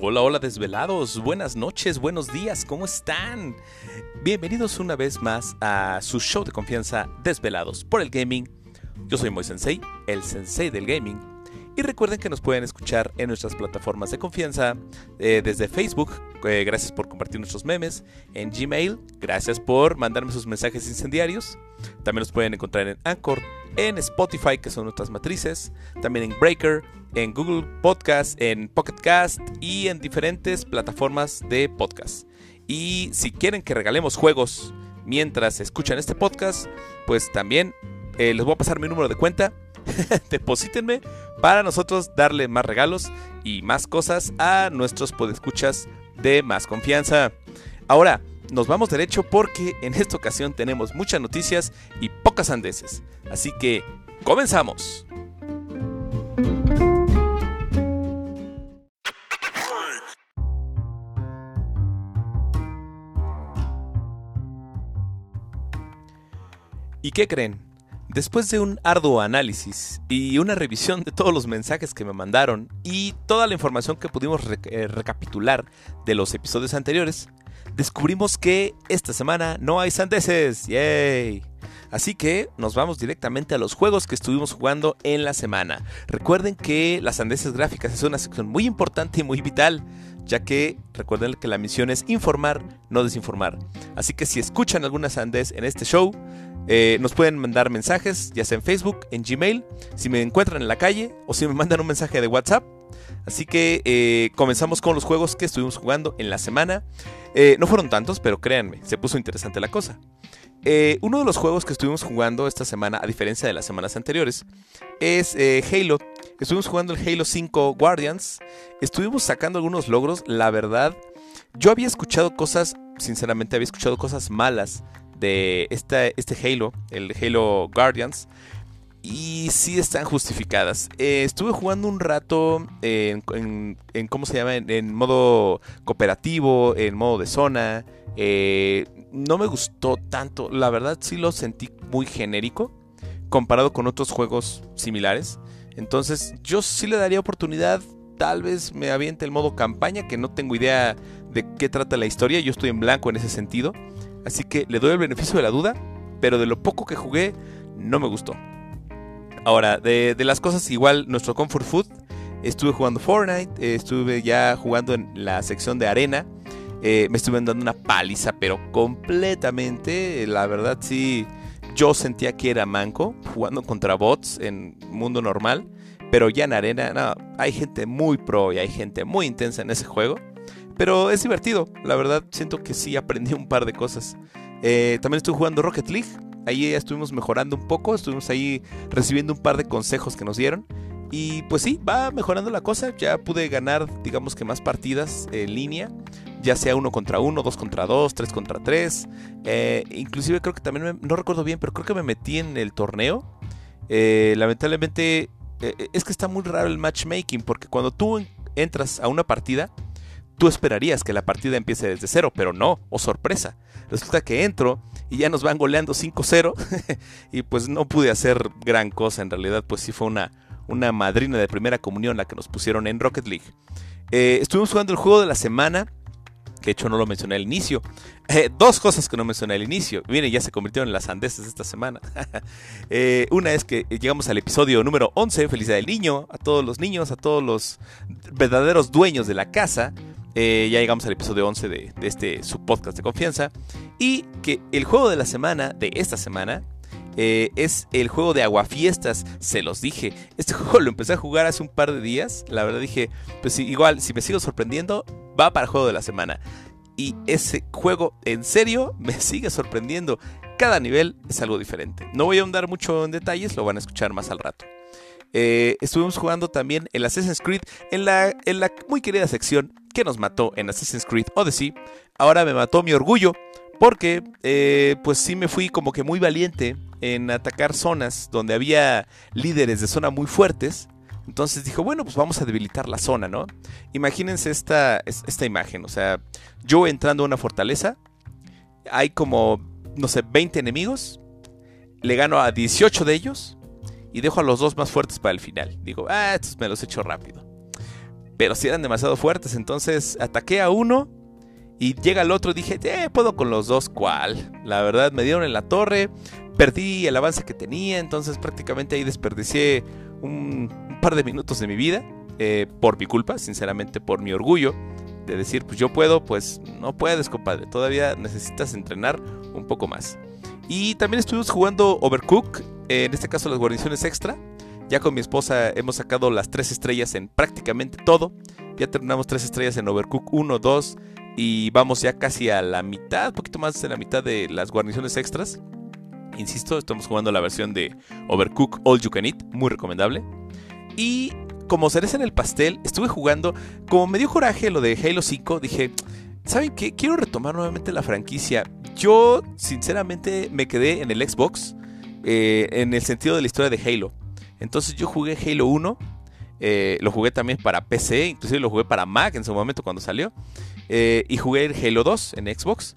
Hola, hola desvelados, buenas noches, buenos días, ¿cómo están? Bienvenidos una vez más a su show de confianza Desvelados por el Gaming. Yo soy Moy Sensei, el sensei del gaming. Y recuerden que nos pueden escuchar en nuestras plataformas de confianza, eh, desde Facebook, eh, gracias por compartir nuestros memes, en Gmail, gracias por mandarme sus mensajes incendiarios. También nos pueden encontrar en Anchor, en Spotify, que son nuestras matrices, también en Breaker, en Google Podcast, en Pocket Cast y en diferentes plataformas de podcast. Y si quieren que regalemos juegos mientras escuchan este podcast, pues también eh, les voy a pasar mi número de cuenta. Deposítenme para nosotros darle más regalos y más cosas a nuestros podescuchas de más confianza. Ahora, nos vamos derecho porque en esta ocasión tenemos muchas noticias y pocas andeses. Así que, comenzamos. ¿Y qué creen? Después de un arduo análisis y una revisión de todos los mensajes que me mandaron y toda la información que pudimos eh, recapitular de los episodios anteriores, descubrimos que esta semana no hay sandeces. ¡Yay! Así que nos vamos directamente a los juegos que estuvimos jugando en la semana. Recuerden que las sandeces gráficas es una sección muy importante y muy vital, ya que recuerden que la misión es informar, no desinformar. Así que si escuchan alguna sandez en este show, eh, nos pueden mandar mensajes, ya sea en Facebook, en Gmail, si me encuentran en la calle o si me mandan un mensaje de WhatsApp. Así que eh, comenzamos con los juegos que estuvimos jugando en la semana. Eh, no fueron tantos, pero créanme, se puso interesante la cosa. uno de los juegos que estuvimos jugando esta semana, a diferencia de las semanas anteriores, es Halo. Estuvimos jugando el Halo 5 Guardians. Estuvimos sacando algunos logros. La verdad, yo había escuchado cosas, sinceramente había escuchado cosas malas de este Halo, el Halo Guardians. Y sí están justificadas. Eh, estuve jugando un rato en, ¿cómo se llama? En, modo cooperativo, en modo de zona. Eh, no me gustó tanto. La verdad sí lo sentí muy genérico comparado con otros juegos similares. Entonces yo sí le daría oportunidad. Tal vez me aviente el modo campaña, que no tengo idea de qué trata la historia. Yo estoy en blanco en ese sentido. Así que le doy el beneficio de la duda, pero de lo poco que jugué, no me gustó. Ahora, de, las cosas igual, nuestro comfort food, estuve jugando Fortnite, estuve ya jugando en la sección de arena, eh, me estuve dando una paliza, pero completamente, la verdad sí, yo sentía que era manco, jugando contra bots en mundo normal, pero ya en arena, hay gente muy pro y hay gente muy intensa en ese juego. Pero es divertido, la verdad siento que sí aprendí un par de cosas. Eh, también estuve jugando Rocket League, ahí estuvimos mejorando un poco, estuvimos ahí recibiendo un par de consejos que nos dieron. Y pues sí, va mejorando la cosa, ya pude ganar digamos que más partidas en línea, ya sea uno contra uno, dos contra dos, tres contra tres. Eh, inclusive creo que también, no recuerdo bien, pero creo que me metí en el torneo. Eh, lamentablemente es que está muy raro el matchmaking, porque cuando tú entras a una partida, Tú esperarías que la partida empiece desde cero, pero no, o sorpresa. Resulta que entro y ya nos van goleando 5-0 y pues no pude hacer gran cosa. En realidad, pues sí fue una, una madrina de primera comunión la que nos pusieron en Rocket League. Eh, estuvimos jugando el juego de la semana, que de hecho no lo mencioné al inicio. Eh, dos cosas que no mencioné al inicio. Miren, ya se convirtieron en las andeses esta semana. Eh, una es que llegamos al episodio número 11, Felicidad del Niño, a todos los niños, a todos los verdaderos dueños de la casa. Eh, ya llegamos al episodio 11 de, este su podcast de confianza. Y que el juego de la semana, de esta semana, eh, es el juego de Aguafiestas. Se los dije. Este juego lo empecé a jugar hace un par de días. La verdad dije, pues igual, si me sigo sorprendiendo, va para el juego de la semana. Y ese juego, en serio, me sigue sorprendiendo. Cada nivel es algo diferente. No voy a ahondar mucho en detalles, lo van a escuchar más al rato. Eh, estuvimos jugando también el Assassin's Creed en la, en la muy querida sección que nos mató en Assassin's Creed Odyssey. Ahora me mató mi orgullo porque eh, pues sí me fui como que muy valiente en atacar zonas donde había líderes de zona muy fuertes. Entonces dijo, bueno, pues vamos a debilitar la zona, ¿no? Imagínense esta, esta imagen, o sea, yo entrando a una fortaleza, hay como, no sé, 20 enemigos, le gano a 18 de ellos y dejo a los dos más fuertes para el final. Digo, ah, estos me los echo rápido. Pero si eran demasiado fuertes. Entonces ataqué a uno y llega el otro. Dije, eh, puedo con los dos. ¿Cuál? La verdad, me dieron en la torre. Perdí el avance que tenía. Entonces prácticamente ahí desperdicié un, par de minutos de mi vida. Eh, por mi culpa, sinceramente, por mi orgullo. De decir, pues yo puedo, pues no puedes, compadre. Todavía necesitas entrenar un poco más. Y también estuvimos jugando Overcook. en este caso las guarniciones extra. Ya con mi esposa hemos sacado las tres estrellas en prácticamente todo. Ya terminamos tres estrellas en Overcook 1, 2 y vamos ya casi a la mitad, un poquito más de la mitad de las guarniciones extras. Insisto, estamos jugando la versión de Overcook All You Can Eat, muy recomendable. Y como cereza en el pastel, estuve jugando, como me dio coraje lo de Halo 5, dije, ¿saben qué? Quiero retomar nuevamente la franquicia. Yo, sinceramente, me quedé en el Xbox, eh, en el sentido de la historia de Halo. Entonces yo jugué Halo 1, eh, lo jugué también para PC, inclusive lo jugué para Mac en su momento cuando salió. Eh, y jugué el Halo 2 en Xbox.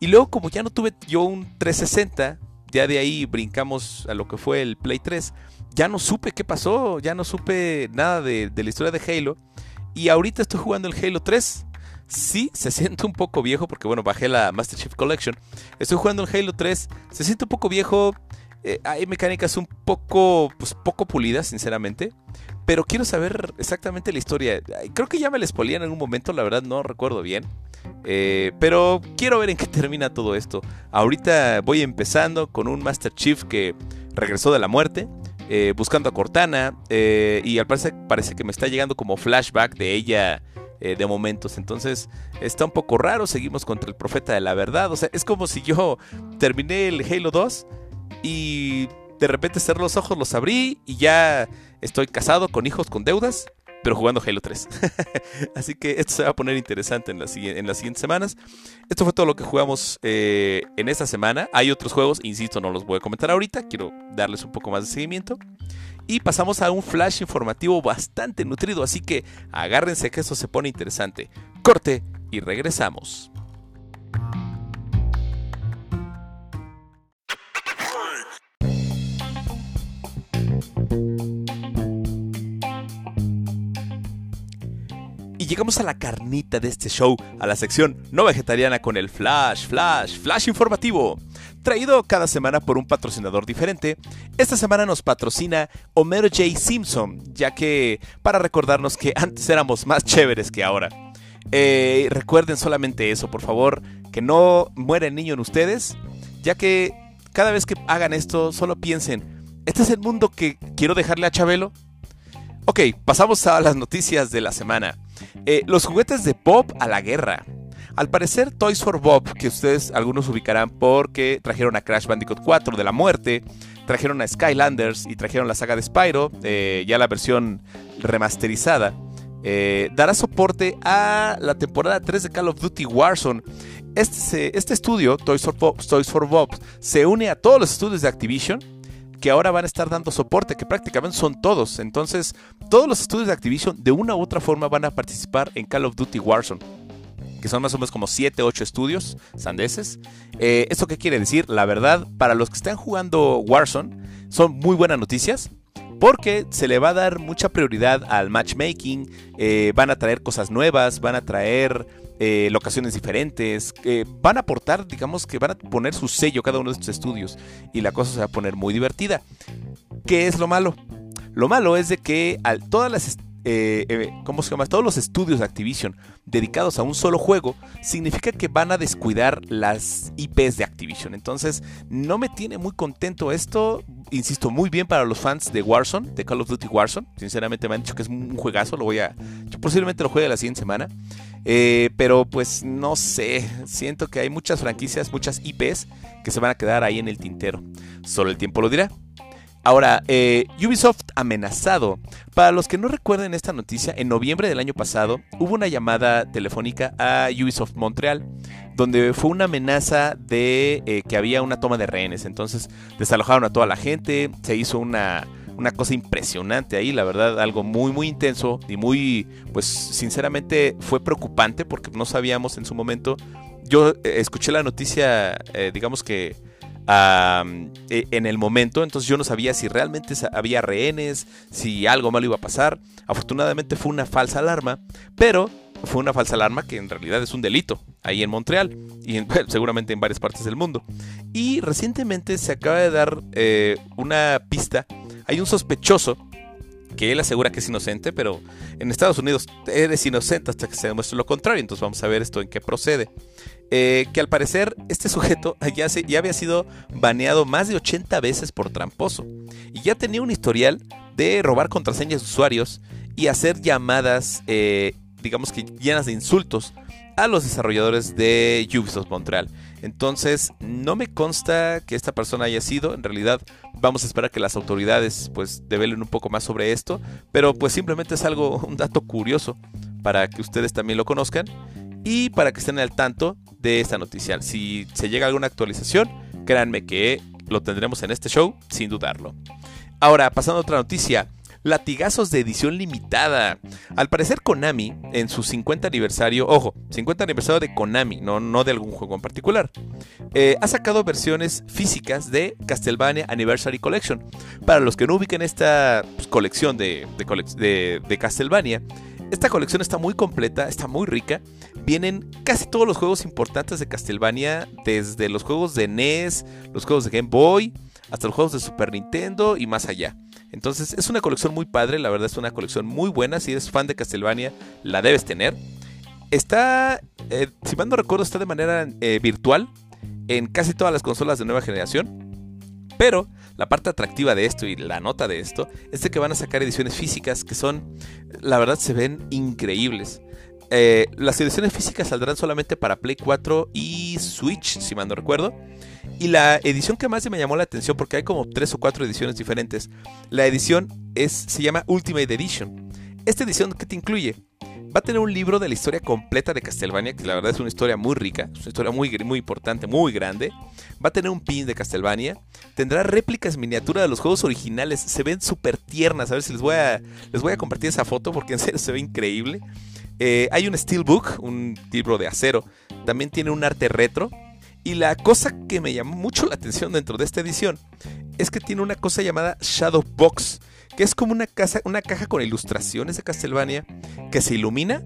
Y luego como ya no tuve yo un 360, ya de ahí brincamos a lo que fue el Play 3. Ya no supe qué pasó, ya no supe nada de, la historia de Halo. Y ahorita estoy jugando el Halo 3. Sí, se siente un poco viejo porque bueno, bajé la Master Chief Collection. Estoy jugando el Halo 3. Se siente un poco viejo. Eh, hay mecánicas un poco, pues, poco pulidas, sinceramente. Pero quiero saber exactamente la historia. Creo que ya me la spoilé en algún momento, la verdad no recuerdo bien. Eh, pero quiero ver en qué termina todo esto. Ahorita voy empezando con un Master Chief que regresó de la muerte. Eh, buscando a Cortana. y al parecer parece que me está llegando como flashback de ella de momentos. Entonces está un poco raro. Seguimos contra el profeta de la verdad. O sea, es como si yo terminé el Halo 2 y de repente cerré los ojos, los abrí y ya estoy casado, con hijos, con deudas, pero jugando Halo 3. Así que esto se va a poner interesante en, las siguientes semanas. Esto fue todo lo que jugamos eh, en esta semana. Hay otros juegos, insisto, no los voy a comentar ahorita, quiero darles un poco más de seguimiento. Y pasamos a un flash informativo bastante nutrido, así que agárrense que esto se pone interesante. Corte y regresamos. Llegamos a la carnita de este show, a la sección no vegetariana con el Flash, Flash, Flash informativo. Traído cada semana por un patrocinador diferente, esta semana nos patrocina Homero J. Simpson, ya que para recordarnos que antes éramos más chéveres que ahora. Eh, recuerden solamente eso, por favor, que no muera el niño en ustedes, ya que cada vez que hagan esto, solo piensen, ¿este es el mundo que quiero dejarle a Chabelo? Ok, pasamos a las noticias de la semana. Eh, los juguetes de Bob a la guerra. Al parecer, Toys for Bob, que ustedes algunos ubicarán porque trajeron a Crash Bandicoot 4 de la muerte, trajeron a Skylanders y trajeron la saga de Spyro, eh, ya la versión remasterizada, eh, dará soporte a la temporada 3 de Call of Duty Warzone. Este, este estudio, Toys for, Bob, Toys for Bob, se une a todos los estudios de Activision que ahora van a estar dando soporte, que prácticamente son todos. Entonces, todos los estudios de Activision de una u otra forma van a participar en Call of Duty Warzone. Que son más o menos como 7, 8 estudios sandeses. Eh, ¿Esto qué quiere decir? La verdad, para los que están jugando Warzone, son muy buenas noticias. Porque se le va a dar mucha prioridad al matchmaking. Eh, van a traer cosas nuevas, van a traer eh, locaciones diferentes, van a aportar, digamos que van a poner su sello cada uno de estos estudios y la cosa se va a poner muy divertida. ¿Qué es lo malo? Lo malo es de que al, todas las eh, eh, ¿cómo se llama? Todos los estudios de Activision dedicados a un solo juego, significa que van a descuidar las IPs de Activision. Entonces, no me tiene muy contento esto. Insisto, muy bien para los fans de Warzone, de Call of Duty Warzone. Sinceramente me han dicho que es un juegazo. Lo voy a. Yo posiblemente lo juegue la siguiente semana. Eh, pero pues no sé. Siento que hay muchas franquicias, muchas IPs que se van a quedar ahí en el tintero. Solo el tiempo lo dirá. Ahora, eh, Ubisoft amenazado. Para los que no recuerden esta noticia, en noviembre del año pasado hubo una llamada telefónica a Ubisoft Montreal, donde fue una amenaza de eh, que había una toma de rehenes. Entonces desalojaron a toda la gente, se hizo una, una cosa impresionante ahí, la verdad, algo muy, muy intenso y muy, pues sinceramente fue preocupante porque no sabíamos en su momento. Yo eh, escuché la noticia, digamos que e, en el momento, entonces yo no sabía si realmente había rehenes, si algo malo iba a pasar. Afortunadamente fue una falsa alarma, pero fue una falsa alarma que en realidad es un delito ahí en Montreal y seguramente en varias partes del mundo. Y recientemente se acaba de dar eh, una pista, hay un sospechoso que él asegura que es inocente, pero en Estados Unidos eres inocente hasta que se demuestre lo contrario. Entonces vamos a ver esto en qué procede. Eh, que al parecer este sujeto ya, ya había sido baneado más de 80 veces por tramposo. Y ya tenía un historial de robar contraseñas de usuarios y hacer llamadas, eh, digamos que llenas de insultos a los desarrolladores de Ubisoft Montreal. Entonces, no me consta que esta persona haya sido, en realidad vamos a esperar que las autoridades pues develen un poco más sobre esto, pero pues simplemente es algo, un dato curioso para que ustedes también lo conozcan y para que estén al tanto de esta noticia. Si se llega alguna actualización, créanme que lo tendremos en este show sin dudarlo. Ahora, pasando a otra noticia, latigazos de edición limitada. Al parecer Konami, en su 50 aniversario, ojo, 50 aniversario de Konami, no, no de algún juego en particular, eh, ha sacado versiones físicas de Castlevania Anniversary Collection. Para los que no ubiquen esta pues, colección de, de Castlevania, esta colección está muy completa, está muy rica. Vienen casi todos los juegos importantes de Castlevania, desde los juegos de NES, los juegos de Game Boy, hasta los juegos de Super Nintendo y más allá. Entonces es una colección muy padre, la verdad es una colección muy buena. Si eres fan de Castlevania, la debes tener. Está, eh, si mal no recuerdo, está de manera eh, virtual en casi todas las consolas de nueva generación. Pero la parte atractiva de esto y la nota de esto es de que van a sacar ediciones físicas que son, la verdad, se ven increíbles. Eh, las ediciones físicas saldrán solamente para Play 4 y Switch, si mal no recuerdo. Y la edición que más me llamó la atención, porque hay como tres o cuatro ediciones diferentes, la edición es, se llama Ultimate Edition. Esta edición, ¿qué te incluye? Va a tener un libro de la historia completa de Castlevania, que la verdad es una historia muy rica, es una historia muy, muy importante, muy grande. Va a tener un pin de Castlevania. Tendrá réplicas miniatura de los juegos originales. Se ven súper tiernas. A ver si les voy a, les voy a compartir esa foto porque en serio se ve increíble. Eh, hay un Steelbook, un libro de acero. También tiene un arte retro. Y la cosa que me llamó mucho la atención dentro de esta edición es que tiene una cosa llamada Shadow Box, que es como una, casa, una caja con ilustraciones de Castlevania que se ilumina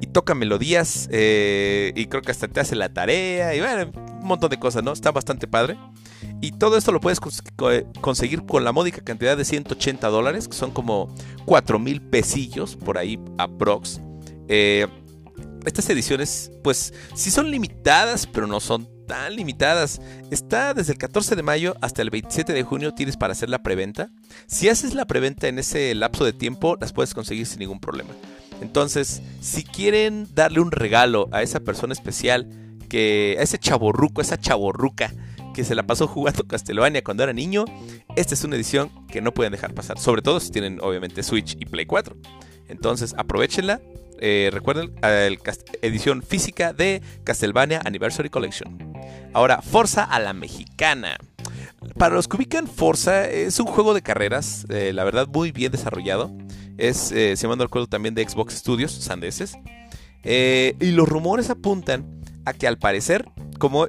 y toca melodías eh, y creo que hasta te hace la tarea y bueno, un montón de cosas, ¿no? Está bastante padre. Y todo esto lo puedes conseguir con la módica cantidad de 180 dólares, que son como 4 mil pesillos por ahí a Prox. Eh, estas ediciones, pues sí son limitadas, pero no son tan limitadas. Está desde el 14 de mayo hasta el 27 de junio tienes para hacer la preventa. Si haces la preventa en ese lapso de tiempo, las puedes conseguir sin ningún problema. Entonces, si quieren darle un regalo a esa persona especial, que a ese chaborruco, esa chaborruca que se la pasó jugando Castlevania cuando era niño, esta es una edición que no pueden dejar pasar. Sobre todo si tienen obviamente Switch y Play 4. Entonces aprovechenla eh, recuerden, la edición física de Castlevania Anniversary Collection. Ahora, Forza a la mexicana. Para los que ubican, Forza es un juego de carreras, eh, la verdad, muy bien desarrollado. Es, eh, se manda el juego también de Xbox Studios, sandeses. y los rumores apuntan a que al parecer, como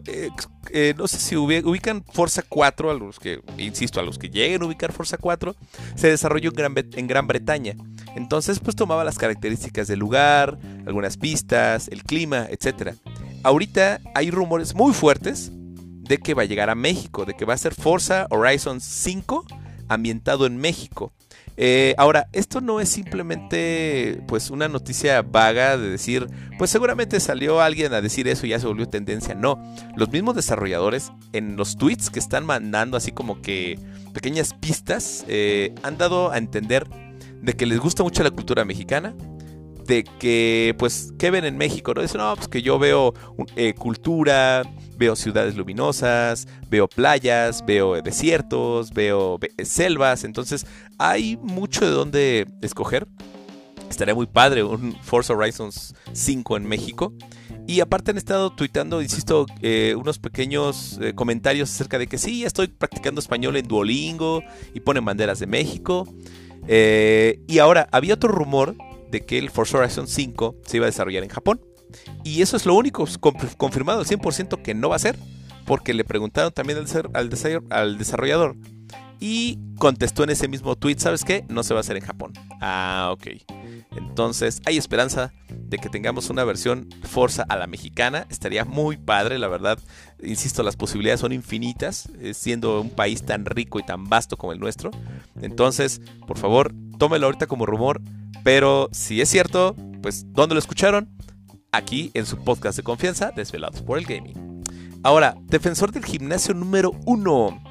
no sé si ubican Forza 4, a los que, insisto, a los que lleguen a ubicar Forza 4, se desarrolló en Gran, en Gran Bretaña. Entonces, pues tomaba las características del lugar, algunas pistas, el clima, etc. Ahorita hay rumores muy fuertes de que va a llegar a México, de que va a ser Forza Horizon 5 ambientado en México. Eh, ahora, esto no es simplemente pues una noticia vaga de decir, pues seguramente salió alguien a decir eso y ya se volvió tendencia. No, los mismos desarrolladores en los tweets que están mandando así como que pequeñas pistas eh, han dado a entender de que les gusta mucho la cultura mexicana, de que, pues, ¿qué ven en México? ¿no? Dicen, no, pues que yo veo eh, cultura, veo ciudades luminosas, veo playas, veo desiertos, veo selvas, entonces hay mucho de dónde escoger. Estaría muy padre un Forza Horizons 5 en México. Y aparte han estado tuitando, insisto, eh, unos pequeños eh, comentarios acerca de que sí, estoy practicando español en Duolingo y ponen banderas de México. Eh, y ahora, había otro rumor de que el Forza Horizon 5 se iba a desarrollar en Japón. Y eso es lo único confirmado al 100% que no va a ser. porque le preguntaron también al, desarrollador y contestó en ese mismo tweet, ¿sabes qué? No se va a hacer en Japón. Ah, ok. Entonces hay esperanza de que tengamos una versión Forza a la mexicana. Estaría muy padre, la verdad. Insisto, las posibilidades son infinitas, eh, siendo un país tan rico y tan vasto como el nuestro. Entonces, por favor, tómelo ahorita como rumor. Pero si es cierto, pues ¿dónde lo escucharon? Aquí en su podcast de confianza, Desvelados por el Gaming. Ahora, defensor del gimnasio número uno.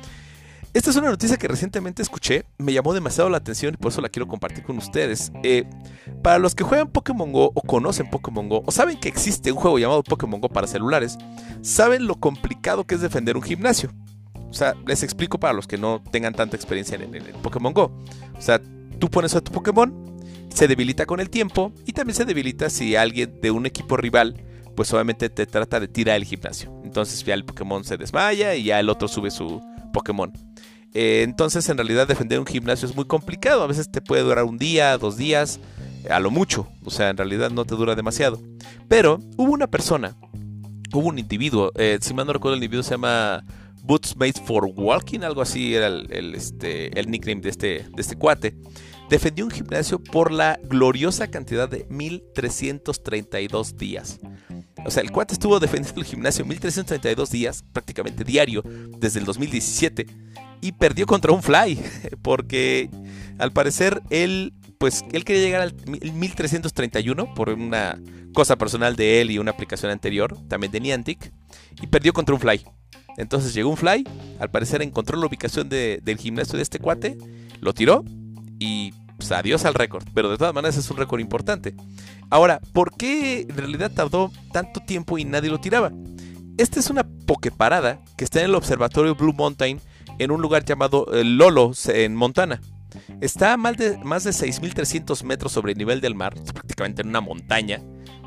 Esta es una noticia que recientemente escuché, me llamó demasiado la atención y por eso la quiero compartir con ustedes. Eh, para los que juegan Pokémon Go o conocen Pokémon Go o saben que existe un juego llamado Pokémon Go para celulares, saben lo complicado que es defender un gimnasio. O sea, les explico para los que no tengan tanta experiencia en, el Pokémon Go. O sea, tú pones a tu Pokémon, se debilita con el tiempo y también se debilita si alguien de un equipo rival pues obviamente te trata de tirar el gimnasio. Entonces ya el Pokémon se desmaya y ya el otro sube su Pokémon. Eh, entonces en realidad defender un gimnasio es muy complicado. A veces te puede durar un día, dos días, a lo mucho. O sea, en realidad no te dura demasiado. Pero hubo una persona, hubo un individuo, eh, si mal no recuerdo el individuo se llama Boots Made for Walking, algo así era el, este, el nickname de este, de este cuate. Defendió un gimnasio por la gloriosa cantidad de 1332 días. O sea, el cuate estuvo defendiendo el gimnasio 1332 días, prácticamente diario, desde el 2017 y perdió contra un Fly, porque al parecer él, pues, él quería llegar al 1331 por una cosa personal de él y una aplicación anterior, también de Niantic, y perdió contra un Fly. Entonces llegó un Fly, al parecer encontró la ubicación del gimnasio de este cuate, lo tiró y pues, adiós al récord, pero de todas maneras es un récord importante. Ahora, ¿por qué en realidad tardó tanto tiempo y nadie lo tiraba? Esta es una pokeparada que está en el observatorio Blue Mountain en un lugar llamado eh, Lolo, en Montana. Está a más de, más de 6.300 metros sobre el nivel del mar, prácticamente en una montaña.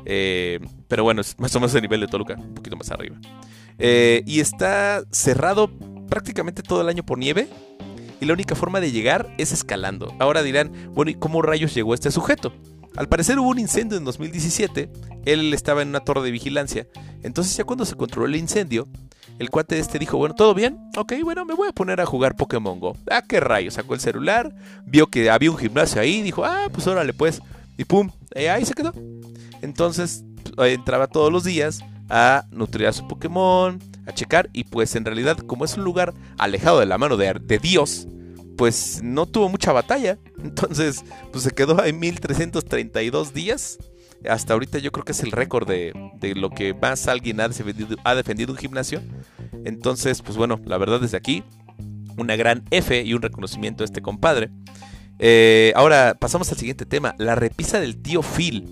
Eh, pero bueno, es más o menos el nivel de Toluca, un poquito más arriba. Eh, y está cerrado prácticamente todo el año por nieve. Y la única forma de llegar es escalando. Ahora dirán, bueno, ¿y cómo rayos llegó este sujeto? Al parecer hubo un incendio en 2017. Él estaba en una torre de vigilancia. Entonces ya cuando se controló el incendio, el cuate este dijo, bueno, ¿todo bien? Ok, bueno, me voy a poner a jugar Pokémon Go. Ah, qué rayo, sacó el celular, vio que había un gimnasio ahí, dijo, ah, pues órale pues. Y pum, eh, ahí se quedó. Entonces pues, entraba todos los días a nutrir a su Pokémon, a checar, y pues en realidad como es un lugar alejado de la mano de, de Dios, pues no tuvo mucha batalla. Entonces, pues se quedó en 1332 días hasta ahorita yo creo que es el récord de, lo que más alguien ha defendido, ha defendido un gimnasio. Entonces, pues bueno, la verdad desde aquí, una gran F y un reconocimiento a este compadre. Eh, ahora pasamos al siguiente tema, la repisa del tío Phil.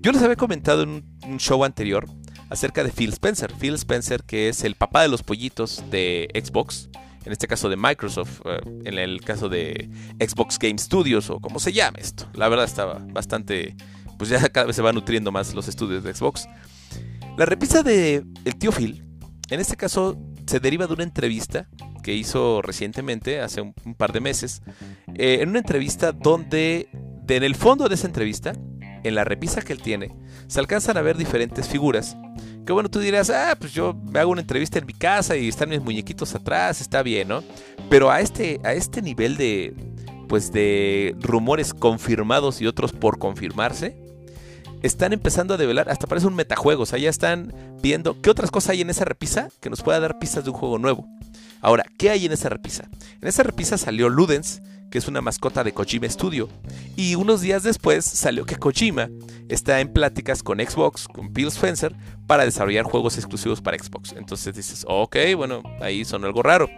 Yo les había comentado en un show anterior acerca de Phil Spencer. Phil Spencer, que es el papá de los pollitos de Xbox, en este caso de Microsoft, eh, en el caso de Xbox Game Studios o como se llame esto. La verdad estaba bastante pues ya cada vez se van nutriendo más los estudios de Xbox. La repisa de el tío Phil, en este caso, se deriva de una entrevista que hizo recientemente, hace un, par de meses, eh, en una entrevista donde, en el fondo de esa entrevista, en la repisa que él tiene, se alcanzan a ver diferentes figuras. Que bueno, tú dirás, ah, pues yo me hago una entrevista en mi casa y están mis muñequitos atrás, está bien, ¿no? Pero a este, a este nivel de, pues de rumores confirmados y otros por confirmarse, están empezando a develar, hasta parece un metajuego, o sea, ya están viendo qué otras cosas hay en esa repisa que nos pueda dar pistas de un juego nuevo. Ahora, ¿qué hay en esa repisa? En esa repisa salió Ludens, que es una mascota de Kojima Studio, y unos días después salió que Kojima está en pláticas con Xbox, con Phil Spencer, para desarrollar juegos exclusivos para Xbox. Entonces dices, ok, bueno, ahí son algo raro.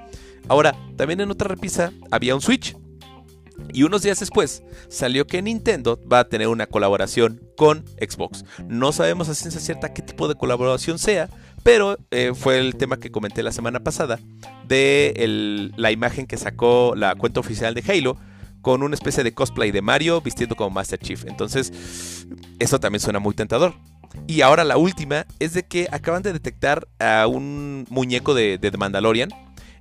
Ahora, también en otra repisa había un Switch, y unos días después salió que Nintendo va a tener una colaboración con Xbox. No sabemos a ciencia cierta qué tipo de colaboración sea, pero eh, fue el tema que comenté la semana pasada de la imagen que sacó la cuenta oficial de Halo con una especie de cosplay de Mario vistiendo como Master Chief. Entonces, eso también suena muy tentador. Y ahora la última es de que acaban de detectar a un muñeco de, de The Mandalorian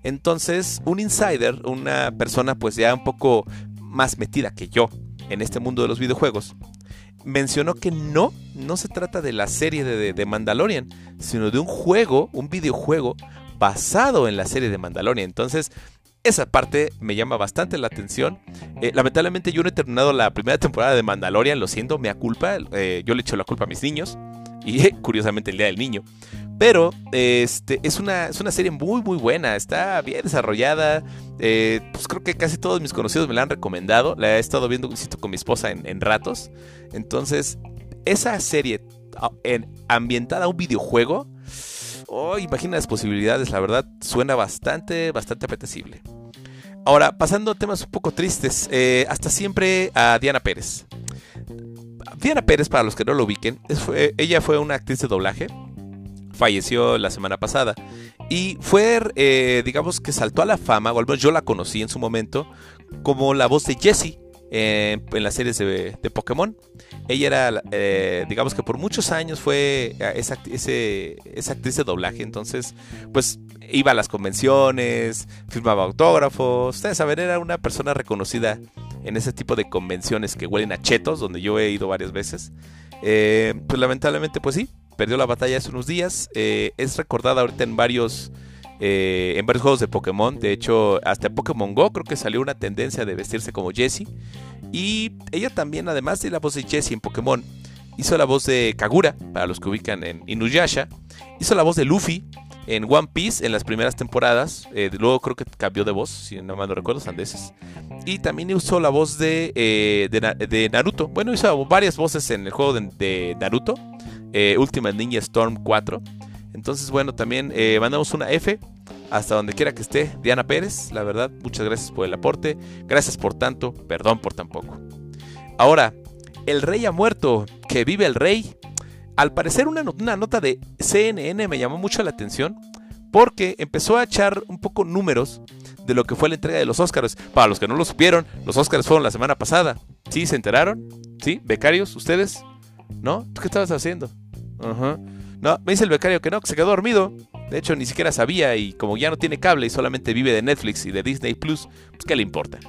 entonces, un insider, una persona pues ya un poco más metida que yo en este mundo de los videojuegos, mencionó que no, no se trata de la serie de, de, Mandalorian, sino de un juego, un videojuego basado en la serie de Mandalorian. Entonces, esa parte me llama bastante la atención. Eh, lamentablemente yo no he terminado la primera temporada de Mandalorian, lo siento, me culpa. Eh, yo le echo la culpa a mis niños. Y curiosamente el Día del Niño. Pero este, es, una, es una serie muy muy buena, está bien desarrollada. Eh, pues creo que casi todos mis conocidos me la han recomendado. La he estado viendo con mi esposa en, ratos. Entonces, esa serie ah, en, ambientada a un videojuego, oh, imagina las posibilidades, la verdad suena bastante, bastante apetecible. Ahora, pasando a temas un poco tristes, eh, hasta siempre a Diana Pérez. Diana Pérez, para los que no lo ubiquen, ella fue una actriz de doblaje falleció la semana pasada. Y fue, eh, digamos que saltó a la fama, o al menos yo la conocí en su momento, como la voz de Jessie en, las series de, Pokémon. Ella era, eh, digamos que por muchos años fue eh, esa, esa actriz de doblaje, entonces pues iba a las convenciones, firmaba autógrafos, ustedes saben, era una persona reconocida en ese tipo de convenciones que huelen a chetos, donde yo he ido varias veces. pues lamentablemente pues sí, perdió la batalla hace unos días. Eh, es recordada ahorita en varios, eh, en varios juegos de Pokémon. De hecho, hasta Pokémon Go creo que salió una tendencia de vestirse como Jessie. Y ella también, además de la voz de Jessie en Pokémon, hizo la voz de Kagura, para los que ubican en Inuyasha. Hizo la voz de Luffy en One Piece en las primeras temporadas. Eh, luego creo que cambió de voz, si no mal no recuerdo, sandeses. Y también usó la voz de, de, Naruto. Bueno, hizo varias voces en el juego de Naruto eh, Ninja Storm 4. Entonces, bueno, también eh, mandamos una F hasta donde quiera que esté. Diana Pérez, la verdad, muchas gracias por el aporte. Gracias por tanto, perdón por tan poco. Ahora, el rey ha muerto, que vive el rey. Al parecer una, nota de CNN me llamó mucho la atención porque empezó a echar un poco números de lo que fue la entrega de los Oscars. Para los que no lo supieron, los Oscars fueron la semana pasada. ¿Sí? ¿Se enteraron? ¿Sí? ¿Becarios? ¿Ustedes? ¿No? ¿Tú qué estabas haciendo? No, me dice el becario que no, que se quedó dormido. De hecho, ni siquiera sabía y como ya no tiene cable y solamente vive de Netflix y de Disney Plus, pues ¿qué le importa?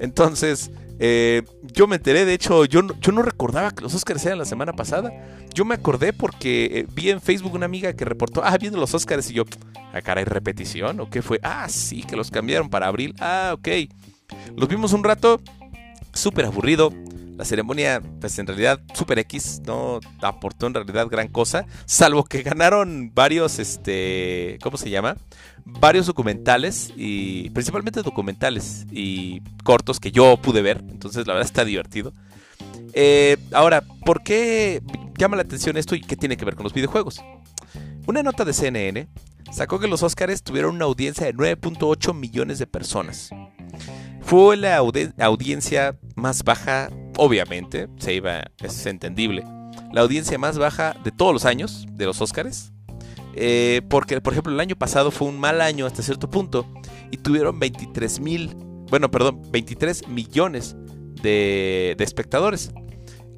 Entonces, eh, yo me enteré, de hecho, yo no, yo no recordaba que los Oscars eran la semana pasada. Yo me acordé porque eh, vi en Facebook una amiga que reportó, ah, viendo los Oscars y yo, ah, caray, repetición, ¿o qué fue? Ah, sí, que los cambiaron para abril. Ah, ok. Los vimos un rato, súper aburrido. La ceremonia, pues en realidad, Super X no aportó en realidad gran cosa, salvo que ganaron varios, este, ¿cómo se llama? Varios documentales y principalmente documentales y cortos que yo pude ver, entonces la verdad está divertido. Eh, ahora, ¿por qué llama la atención esto y qué tiene que ver con los videojuegos? Una nota de CNN sacó que los Oscars tuvieron una audiencia de 9.8 millones de personas. Fue la audiencia más baja, obviamente, se iba, es entendible, la audiencia más baja de todos los años de los Oscars. Eh, porque, por ejemplo, el año pasado fue un mal año hasta cierto punto y tuvieron 23 mil, bueno, perdón, 23 millones de, espectadores.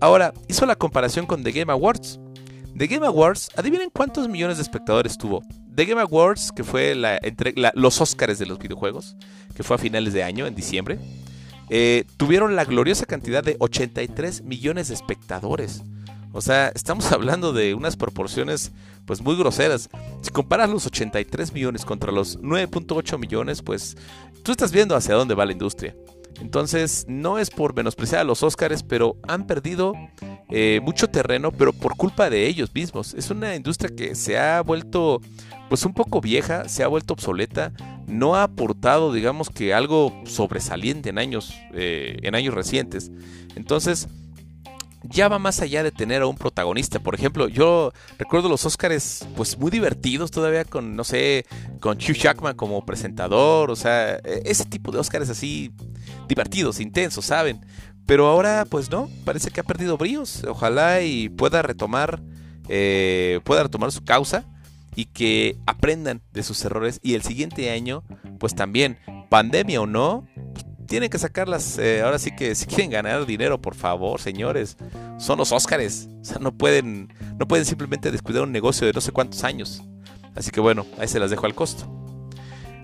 Ahora, hizo la comparación con The Game Awards. The Game Awards, adivinen cuántos millones de espectadores tuvo. The Game Awards, que fue entre, los Oscars de los videojuegos, que fue a finales de año, en diciembre, eh, tuvieron la gloriosa cantidad de 83 millones de espectadores. O sea, estamos hablando de unas proporciones pues muy groseras. Si comparas los 83 millones contra los 9.8 millones, pues tú estás viendo hacia dónde va la industria. Entonces, no es por menospreciar a los Oscars, pero han perdido eh, mucho terreno, pero por culpa de ellos mismos. Es una industria que se ha vuelto pues un poco vieja, se ha vuelto obsoleta, no ha aportado digamos que algo sobresaliente en años, eh, en años recientes. Entonces, ya va más allá de tener a un protagonista. Por ejemplo, yo recuerdo los Oscars pues muy divertidos todavía con, no sé, con Hugh Jackman como presentador, o sea, e, ese tipo de Oscars así divertidos, intensos, ¿saben? Pero ahora pues no, parece que ha perdido bríos. Ojalá y pueda retomar, eh, pueda retomar su causa y que aprendan de sus errores y el siguiente año pues también, pandemia o no, tienen que sacarlas. Eh, ahora sí que si quieren ganar dinero, por favor, señores, son los Óscares. O sea, no pueden, no pueden simplemente descuidar un negocio de no sé cuántos años. Así que bueno, ahí se las dejo al costo.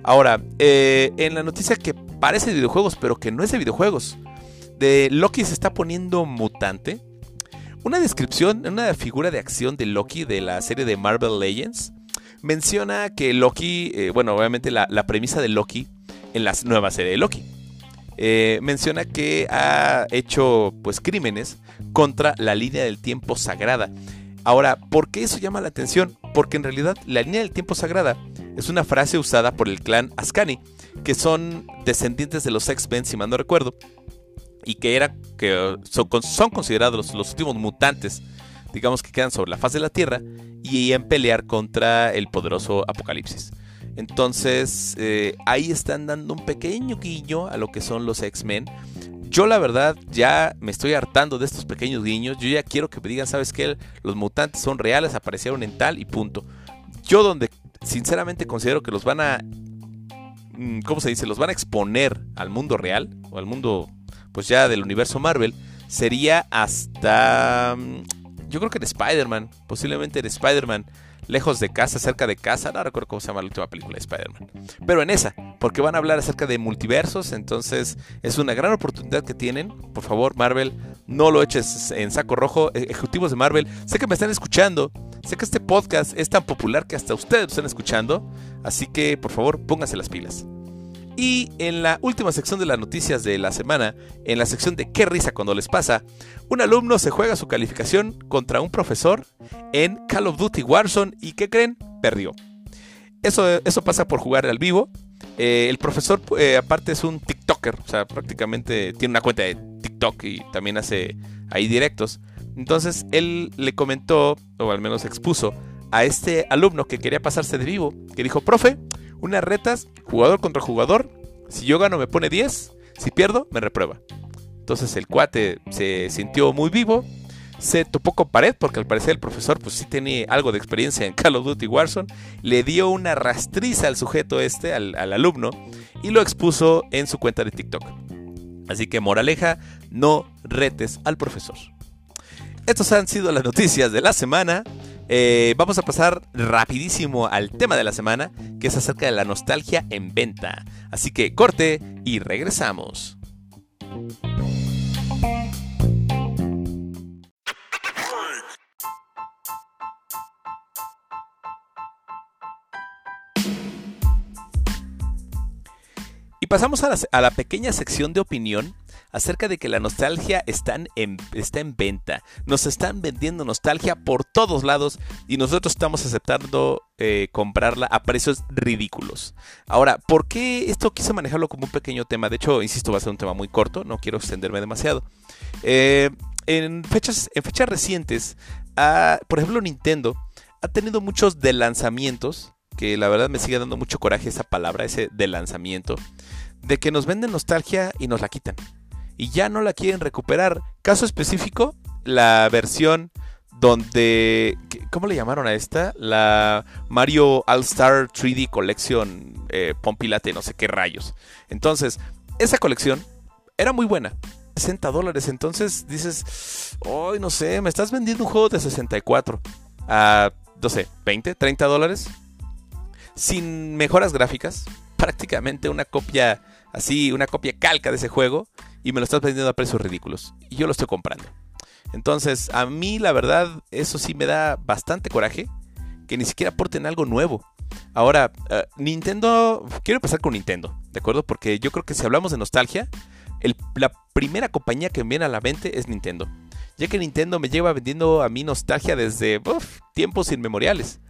Ahora, eh, en la noticia que parece de videojuegos, pero que no es de videojuegos, de Loki se está poniendo mutante. Una descripción, una figura de acción de Loki de la serie de Marvel Legends menciona que Loki, eh, bueno, obviamente la, premisa de Loki en la nueva serie de Loki. Eh, menciona que ha hecho pues crímenes contra la línea del tiempo sagrada. Ahora, ¿por qué eso llama la atención? Porque en realidad la línea del tiempo sagrada es una frase usada por el clan Ascani, que son descendientes de los X-Men, si mal no recuerdo, y que, era, que son, son considerados los, últimos mutantes, digamos que quedan sobre la faz de la Tierra, y en pelear contra el poderoso Apocalipsis. Entonces, eh, ahí están dando un pequeño guiño a lo que son los X-Men. Yo la verdad ya me estoy hartando de estos pequeños guiños. Yo ya quiero que me digan, ¿sabes qué? Los mutantes son reales, aparecieron en tal y punto. Yo donde sinceramente considero que los van a... Mm, ¿Cómo se dice? Los van a exponer al mundo real o al mundo pues ya del universo Marvel sería hasta... Mm, yo creo que en Spider-Man, posiblemente en Spider-Man lejos de casa, cerca de casa. No recuerdo cómo se llama la última película de Spider-Man. Pero en esa, porque van a hablar acerca de multiversos. Entonces es una gran oportunidad que tienen. Por favor, Marvel, no lo eches en saco rojo. Ejecutivos de Marvel, sé que me están escuchando. Sé que este podcast es tan popular que hasta ustedes lo están escuchando. Así que, por favor, pónganse las pilas. Y en la última sección de las noticias de la semana, en la sección de qué risa cuando les pasa, un alumno se juega su calificación contra un profesor en Call of Duty Warzone y ¿qué creen? Perdió. Eso, eso pasa por jugar al vivo. Eh, el profesor eh, aparte es un TikToker, o sea, prácticamente tiene una cuenta de TikTok y también hace ahí directos. Entonces él le comentó, o al menos expuso, a este alumno que quería pasarse de vivo, que dijo, profe, unas retas, jugador contra jugador. Si yo gano me pone 10, si pierdo me reprueba. Entonces el cuate se sintió muy vivo, se topó con pared porque al parecer el profesor pues sí tenía algo de experiencia en Call of Duty Warzone, le dio una rastriza al sujeto este, al, al alumno, y lo expuso en su cuenta de TikTok. Así que moraleja, no retes al profesor. Estas han sido las noticias de la semana. Eh, vamos a pasar rapidísimo al tema de la semana, que es acerca de la nostalgia en venta. Así que corte y regresamos. Y pasamos a la pequeña sección de opinión acerca de que la nostalgia está en, está en venta. Nos están vendiendo nostalgia por todos lados y nosotros estamos aceptando eh, comprarla a precios ridículos. Ahora, ¿por qué esto quise manejarlo como un pequeño tema? De hecho, insisto, va a ser un tema muy corto, no quiero extenderme demasiado. Eh, en, fechas, en fechas recientes, por ejemplo, Nintendo ha tenido muchos de lanzamientos, que la verdad me sigue dando mucho coraje esa palabra, ese de lanzamiento, de que nos venden nostalgia y nos la quitan y ya no la quieren recuperar. Caso específico, la versión donde... ¿Cómo le llamaron a esta? La Mario All Star 3D Collection eh, Pompilate, no sé qué rayos. Entonces, esa colección era muy buena. 60 dólares. Entonces dices, hoy no sé, me estás vendiendo un juego de 64 a, no sé, 20, 30 dólares. Sin mejoras gráficas. Prácticamente una copia así, una copia calca de ese juego y me lo estás vendiendo a precios ridículos. Y yo lo estoy comprando. Entonces, a mí la verdad, eso sí me da bastante coraje que ni siquiera aporten algo nuevo. Ahora, eh, Nintendo, quiero empezar con Nintendo, ¿de acuerdo? Porque yo creo que si hablamos de nostalgia, la primera compañía que me viene a la mente es Nintendo. Ya que Nintendo me lleva vendiendo a mí nostalgia desde tiempos inmemoriales.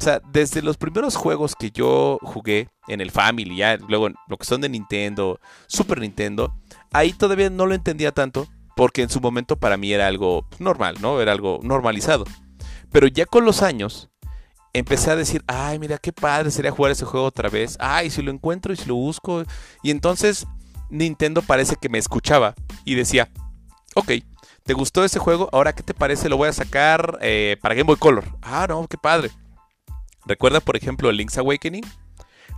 O sea, desde los primeros juegos que yo jugué en el Family, ya luego lo que son de Nintendo, Super Nintendo, ahí todavía no lo entendía tanto, porque en su momento para mí era algo normal, ¿no? Era algo normalizado. Pero ya con los años empecé a decir, ay, mira qué padre sería jugar ese juego otra vez. Ay, si lo encuentro y si lo busco. Y entonces Nintendo parece que me escuchaba y decía, ok, ¿te gustó ese juego? Ahora, ¿qué te parece? Lo voy a sacar eh, para Game Boy Color. Ah, no, qué padre. ¿Recuerdas, por ejemplo, Link's Awakening?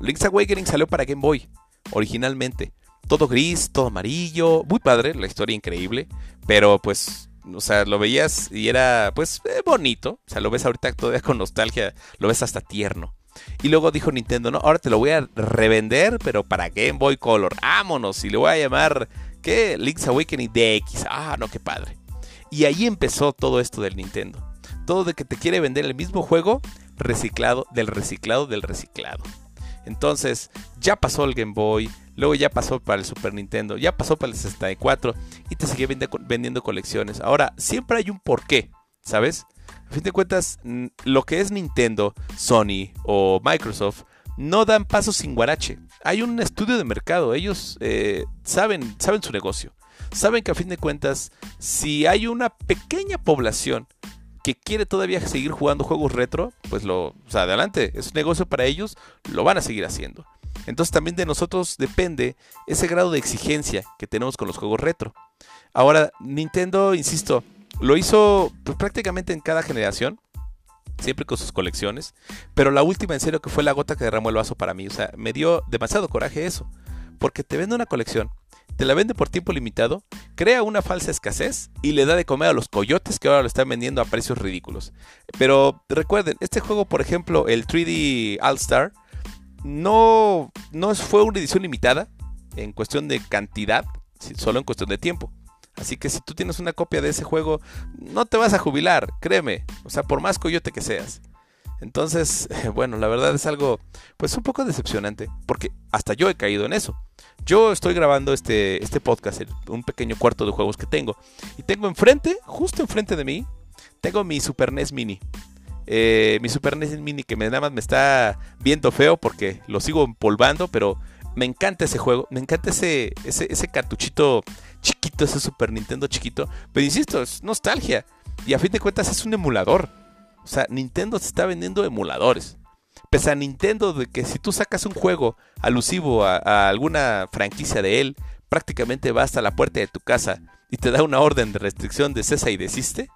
Link's Awakening salió para Game Boy, originalmente. Todo gris, todo amarillo, muy padre, la historia increíble, pero pues, o sea, lo veías y era, pues, eh, bonito. O sea, lo ves ahorita todavía con nostalgia, lo ves hasta tierno. Y luego dijo Nintendo, no, ahora te lo voy a revender, pero para Game Boy Color. Vámonos, y le voy a llamar, ¿qué? Link's Awakening DX. Ah, no, qué padre. Y ahí empezó todo esto del Nintendo. Todo de que te quiere vender el mismo juego, reciclado del reciclado del reciclado. Entonces, ya pasó el Game Boy, luego ya pasó para el Super Nintendo, ya pasó para el 64 y te sigue vendiendo colecciones. Ahora, siempre hay un porqué, ¿sabes? A fin de cuentas, lo que es Nintendo, Sony o Microsoft no dan pasos sin guarache. Hay un estudio de mercado, ellos eh, saben, saben su negocio. Saben que a fin de cuentas, si hay una pequeña población que quiere todavía seguir jugando juegos retro, pues lo, o sea, adelante, es un negocio para ellos, lo van a seguir haciendo. Entonces también de nosotros depende ese grado de exigencia que tenemos con los juegos retro. Ahora, Nintendo, insisto, lo hizo pues, prácticamente en cada generación, siempre con sus colecciones, pero la última en serio que fue la gota que derramó el vaso para mí, o sea, me dio demasiado coraje eso, porque te vende una colección te la vende por tiempo limitado, crea una falsa escasez y le da de comer a los coyotes que ahora lo están vendiendo a precios ridículos. Pero recuerden, este juego, por ejemplo, el 3D All Star, no, no fue una edición limitada en cuestión de cantidad, solo en cuestión de tiempo. Así que si tú tienes una copia de ese juego, no te vas a jubilar, créeme. O sea, por más coyote que seas. Entonces, bueno, la verdad es algo, pues un poco decepcionante, porque hasta yo he caído en eso. Yo estoy grabando este, este podcast un pequeño cuarto de juegos que tengo. Y tengo enfrente, justo enfrente de mí, tengo mi Super NES Mini. Eh, mi Super NES Mini que me, nada más me está viendo feo porque lo sigo empolvando, pero me encanta ese juego, me encanta ese, ese, ese cartuchito chiquito, ese Super Nintendo chiquito. Pero insisto, es nostalgia. Y a fin de cuentas es un emulador. O sea, Nintendo se está vendiendo emuladores. Pese a Nintendo de que si tú sacas un juego alusivo a, alguna franquicia de él, prácticamente va hasta la puerta de tu casa y te da una orden de restricción de cesa y desiste.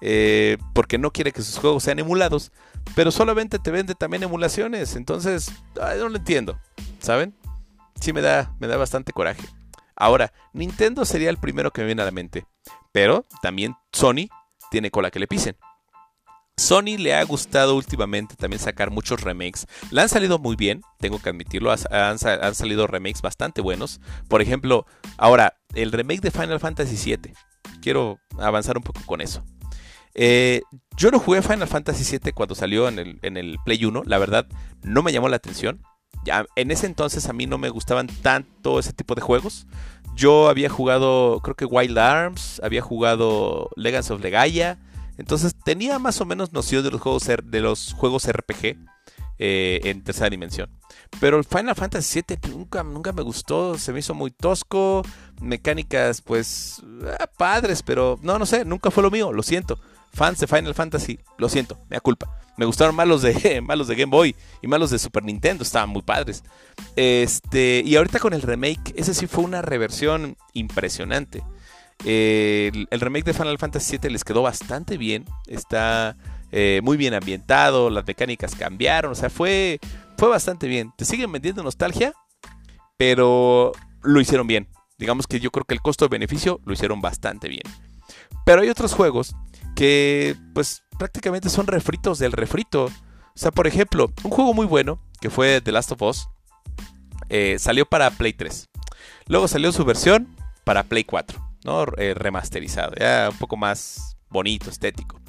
Eh, porque no quiere que sus juegos sean emulados, pero solamente te vende también emulaciones. Entonces, no lo entiendo, ¿saben? Sí me da, me da bastante coraje. Ahora, Nintendo sería el primero que me viene a la mente, pero también Sony tiene cola que le pisen. Sony le ha gustado últimamente también sacar muchos remakes. Le han salido muy bien, tengo que admitirlo. Han, salido remakes bastante buenos. Por ejemplo, ahora, el remake de Final Fantasy VII. Quiero avanzar un poco con eso. Eh, yo no jugué Final Fantasy VII cuando salió en el, Play 1. La verdad, no me llamó la atención. Ya, en ese entonces a mí no me gustaban tanto ese tipo de juegos. Yo había jugado, creo que Wild Arms, había jugado Legends of Legaia entonces tenía más o menos noción de los juegos, de los juegos RPG eh, en tercera dimensión. Pero el Final Fantasy VII nunca, nunca me gustó, se me hizo muy tosco, mecánicas pues ah, padres, pero no, no sé, nunca fue lo mío, lo siento. Fans de Final Fantasy, lo siento, me da culpa. Me gustaron más los de, más de Game Boy y más los de Super Nintendo, estaban muy padres. Este, y ahorita con el remake, ese sí fue una reversión impresionante el, remake de Final Fantasy VII les quedó bastante bien. Está eh, muy bien ambientado, las mecánicas cambiaron, o sea, fue, fue bastante bien. Te siguen vendiendo nostalgia, pero lo hicieron bien. Digamos que yo creo que el costo-beneficio lo hicieron bastante bien. Pero hay otros juegos que pues prácticamente son refritos del refrito. O sea, por ejemplo, un juego muy bueno que fue The Last of Us eh, salió para Play 3. Luego salió su versión para Play 4. ¿No? Eh, remasterizado, ya un poco más bonito, estético.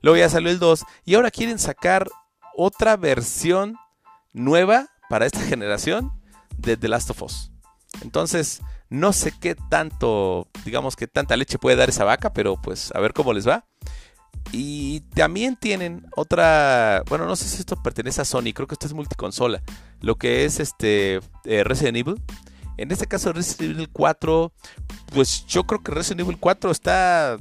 Luego ya salió el 2 y ahora quieren sacar otra versión nueva para esta generación de The Last of Us. Entonces, no sé qué tanto, digamos que tanta leche puede dar esa vaca, pero pues a ver cómo les va. Y también tienen otra, bueno, no sé si esto pertenece a Sony, creo que esto es multiconsola, lo que es este eh, Resident Evil. En este caso Resident Evil 4, pues yo creo que Resident Evil 4 está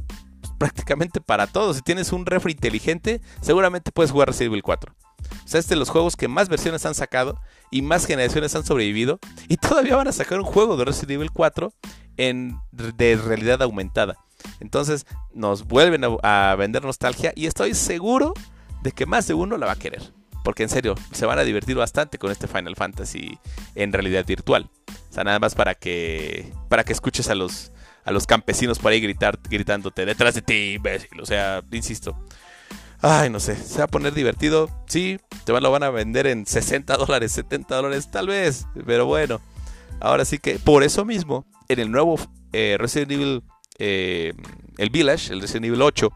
prácticamente para todos. Si tienes un refri inteligente, seguramente puedes jugar Resident Evil 4. O sea, es de los juegos que más versiones han sacado y más generaciones han sobrevivido. Y todavía van a sacar un juego de Resident Evil 4 en, de realidad aumentada. Entonces nos vuelven a, a vender nostalgia y estoy seguro de que más de uno la va a querer. Porque en serio, se van a divertir bastante con este Final Fantasy en realidad virtual. O sea, nada más para que para que escuches a los a los campesinos por ahí gritar gritándote detrás de ti, imbécil. O sea, insisto. Ay, no sé, se va a poner divertido. Sí, te lo van a vender en 60 dólares, 70 dólares, tal vez. Pero bueno, ahora sí que por eso mismo, en el nuevo eh, Resident Evil, eh, el Village, el Resident Evil 8,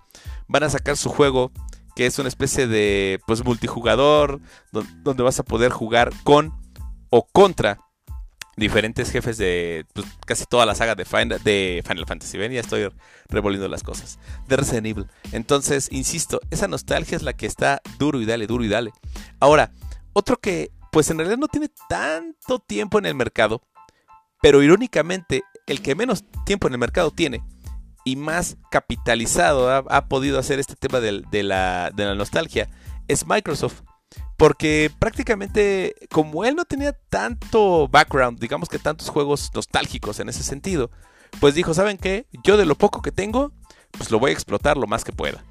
van a sacar su juego que es una especie de pues multijugador donde vas a poder jugar con o contra diferentes jefes de pues, casi toda la saga de Final, de Final Fantasy. Ven, ya estoy revolviendo las cosas. De Resident Evil. Entonces, insisto, esa nostalgia es la que está duro y dale, duro y dale. Ahora, otro que pues en realidad no tiene tanto tiempo en el mercado, pero irónicamente el que menos tiempo en el mercado tiene y más capitalizado ha, podido hacer este tema de, la, de la nostalgia es Microsoft. Porque prácticamente, como él no tenía tanto background, digamos que tantos juegos nostálgicos en ese sentido, pues dijo, ¿saben qué? Yo de lo poco que tengo, pues lo voy a explotar lo más que pueda.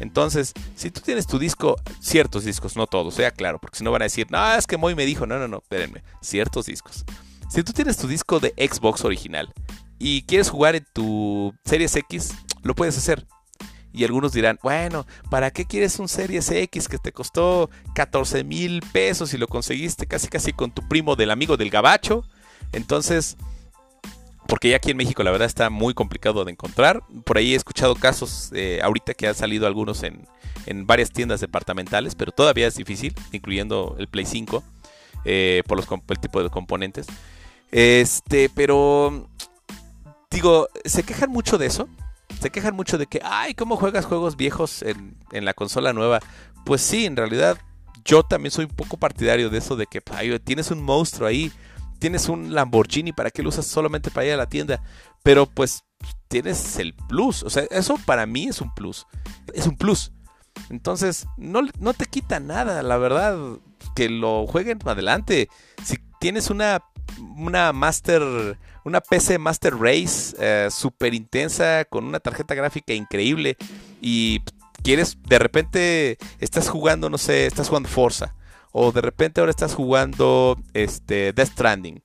Entonces, si tú tienes tu disco, ciertos discos, no todos, sea claro, porque si no van a decir, no, es que Moy me dijo, no, no, no, espérenme, ciertos discos. Si tú tienes tu disco de Xbox original y quieres jugar en tu Series X, lo puedes hacer. Y algunos dirán, bueno, ¿para qué quieres un Series X que te costó 14 mil pesos y lo conseguiste casi casi con tu primo del amigo del gabacho? Entonces, porque ya aquí en México la verdad está muy complicado de encontrar. Por ahí he escuchado casos eh, ahorita que han salido algunos en, en, varias tiendas departamentales, pero todavía es difícil, incluyendo el Play 5, eh, por los, el tipo de componentes. Este, pero digo, se quejan mucho de eso se quejan mucho de que, ay, ¿cómo juegas juegos viejos en, la consola nueva? Pues sí, en realidad yo también soy un poco partidario de eso, de que ay, tienes un monstruo ahí, tienes un Lamborghini, ¿para qué lo usas solamente para ir a la tienda? Pero pues tienes el plus, o sea, eso para mí es un plus, es un plus. Entonces, no, no te quita nada, la verdad, que lo jueguen adelante. Si tienes una, una Master una PC Master Race eh, súper intensa, con una tarjeta gráfica increíble y quieres, de repente estás jugando, no sé, estás jugando Forza o de repente ahora estás jugando este, Death Stranding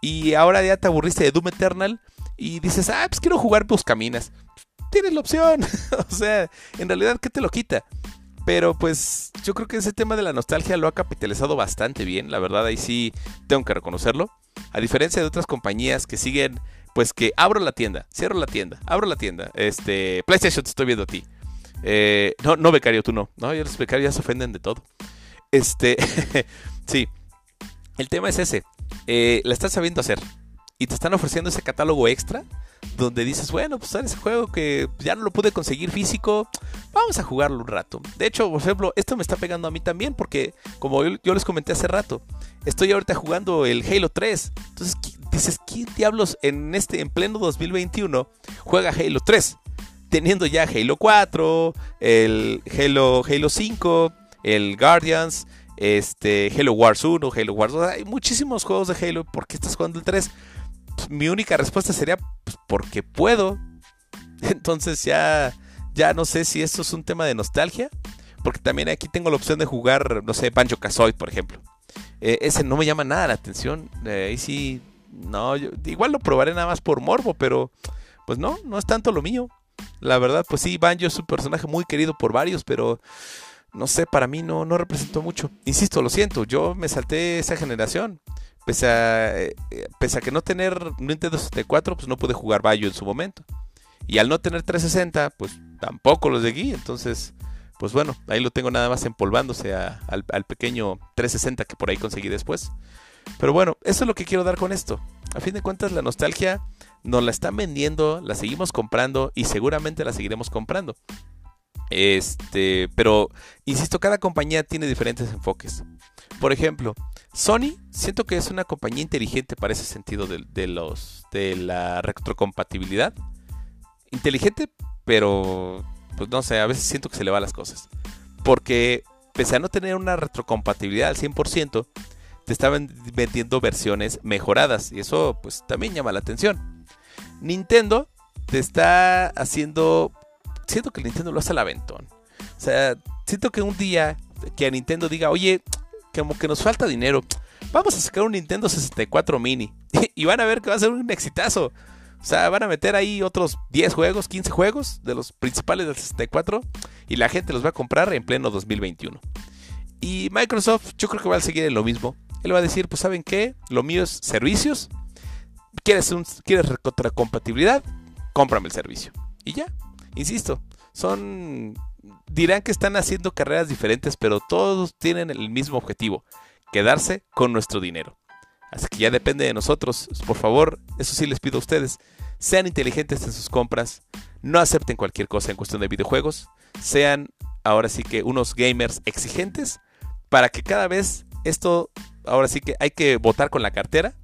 y ahora ya te aburriste de Doom Eternal y dices, ah, pues quiero jugar Buscaminas. Tienes la opción, o sea, en realidad, ¿qué te lo quita? Pero pues yo creo que ese tema de la nostalgia lo ha capitalizado bastante bien, la verdad ahí sí tengo que reconocerlo. A diferencia de otras compañías que siguen, pues que abro la tienda, cierro la tienda, abro la tienda. Este, PlayStation te estoy viendo a ti. Eh, no, no, becario, tú no. No, los becarios ya se ofenden de todo. Este, sí. El tema es ese. Eh, la estás sabiendo hacer. Y te están ofreciendo ese catálogo extra donde dices, bueno, pues ese juego que ya no lo pude conseguir físico, vamos a jugarlo un rato. De hecho, por ejemplo, esto me está pegando a mí también porque, como yo, les comenté hace rato, estoy ahorita jugando el Halo 3. Entonces dices, ¿quién diablos en este en pleno 2021 juega Halo 3? Teniendo ya Halo 4, el Halo, Halo 5, el Guardians, este, Halo Wars 1, Halo Wars 2. Hay muchísimos juegos de Halo. ¿Por qué estás jugando el 3? Mi única respuesta sería pues, porque puedo. Entonces ya, ya no sé si esto es un tema de nostalgia. Porque también aquí tengo la opción de jugar, no sé, Banjo Kazooie, por ejemplo. Eh, ese no me llama nada la atención. Eh, ahí sí, no, igual lo probaré nada más por morbo, pero pues no, no es tanto lo mío. La verdad, pues sí, Banjo es un personaje muy querido por varios, pero no sé, para mí no, no representó mucho. Insisto, lo siento, yo me salté esa generación. Pese a, eh, pese a que no tener Nintendo 64, pues no pude jugar Bayo en su momento. Y al no tener 360, pues tampoco los seguí. Entonces, pues bueno, ahí lo tengo nada más empolvándose al, al, pequeño 360 que por ahí conseguí después. Pero bueno, eso es lo que quiero dar con esto. A fin de cuentas, la nostalgia nos la están vendiendo, la seguimos comprando y seguramente la seguiremos comprando. Este, pero insisto, cada compañía tiene diferentes enfoques. Por ejemplo, Sony siento que es una compañía inteligente para ese sentido de, los de la retrocompatibilidad. Inteligente, pero pues no sé, a veces siento que se le va las cosas. Porque pese a no tener una retrocompatibilidad al 100%, te estaban vendiendo versiones mejoradas y eso pues también llama la atención. Nintendo te está haciendo siento que Nintendo lo hace al aventón. O sea, siento que un día que a Nintendo diga, oye, como que nos falta dinero, vamos a sacar un Nintendo 64 mini. y van a ver que va a ser un exitazo. O sea, van a meter ahí otros 10 juegos, 15 juegos de los principales del 64 y la gente los va a comprar en pleno 2021. Y Microsoft yo creo que va a seguir en lo mismo. Él va a decir, pues ¿saben qué? Lo mío es servicios. ¿Quieres, un, ¿quieres? Cómprame el servicio. Y ya, Insisto, son dirán que están haciendo carreras diferentes, pero todos tienen el mismo objetivo, quedarse con nuestro dinero. Así que ya depende de nosotros. Por favor, eso sí les pido a ustedes. Sean inteligentes en sus compras. No acepten cualquier cosa en cuestión de videojuegos. Sean ahora sí que unos gamers exigentes para que cada vez esto, ahora sí que hay que votar con la cartera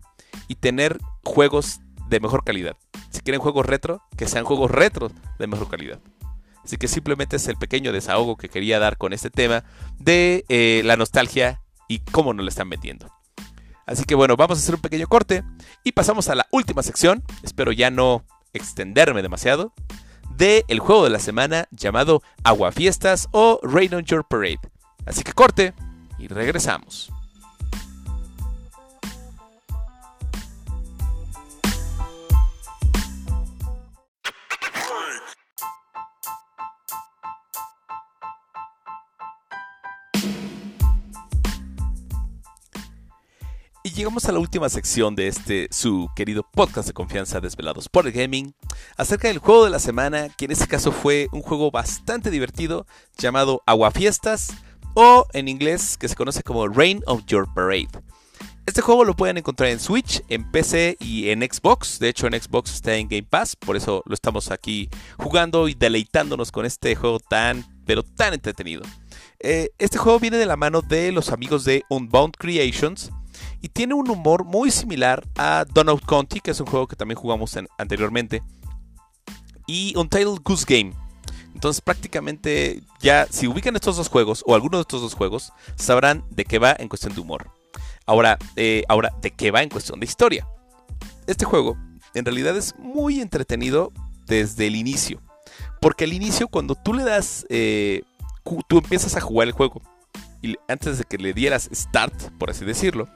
y tener juegos de mejor calidad. Si quieren juegos retro, que sean juegos retro de mejor calidad. Así que simplemente es el pequeño desahogo que quería dar con este tema de eh, la nostalgia y cómo nos la están vendiendo. Así que bueno, vamos a hacer un pequeño corte y pasamos a la última sección. Espero ya no extenderme demasiado. De el juego de la semana llamado Aguafiestas o Rain on Your Parade. Así que corte y regresamos. Llegamos a la última sección de este su querido podcast de confianza Desvelados por el Gaming, acerca del juego de la semana, que en este caso fue un juego bastante divertido llamado Aguafiestas o en inglés que se conoce como Rain of Your Parade. Este juego lo pueden encontrar en Switch, en PC y en Xbox. De hecho, en Xbox está en Game Pass, por eso lo estamos aquí jugando y deleitándonos con este juego tan, pero tan entretenido. Eh, este juego viene de la mano de los amigos de Unbound Creations y tiene un humor muy similar a Donut County, que es un juego que también jugamos anteriormente, y Untitled Goose Game. Entonces prácticamente ya si ubican estos dos juegos o alguno de estos dos juegos, sabrán de qué va en cuestión de humor. Ahora, eh, ahora, ¿de qué va en cuestión de historia? Este juego en realidad es muy entretenido desde el inicio. Porque al inicio cuando tú le das, eh, tú empiezas a jugar el juego y antes de que le dieras start, por así decirlo,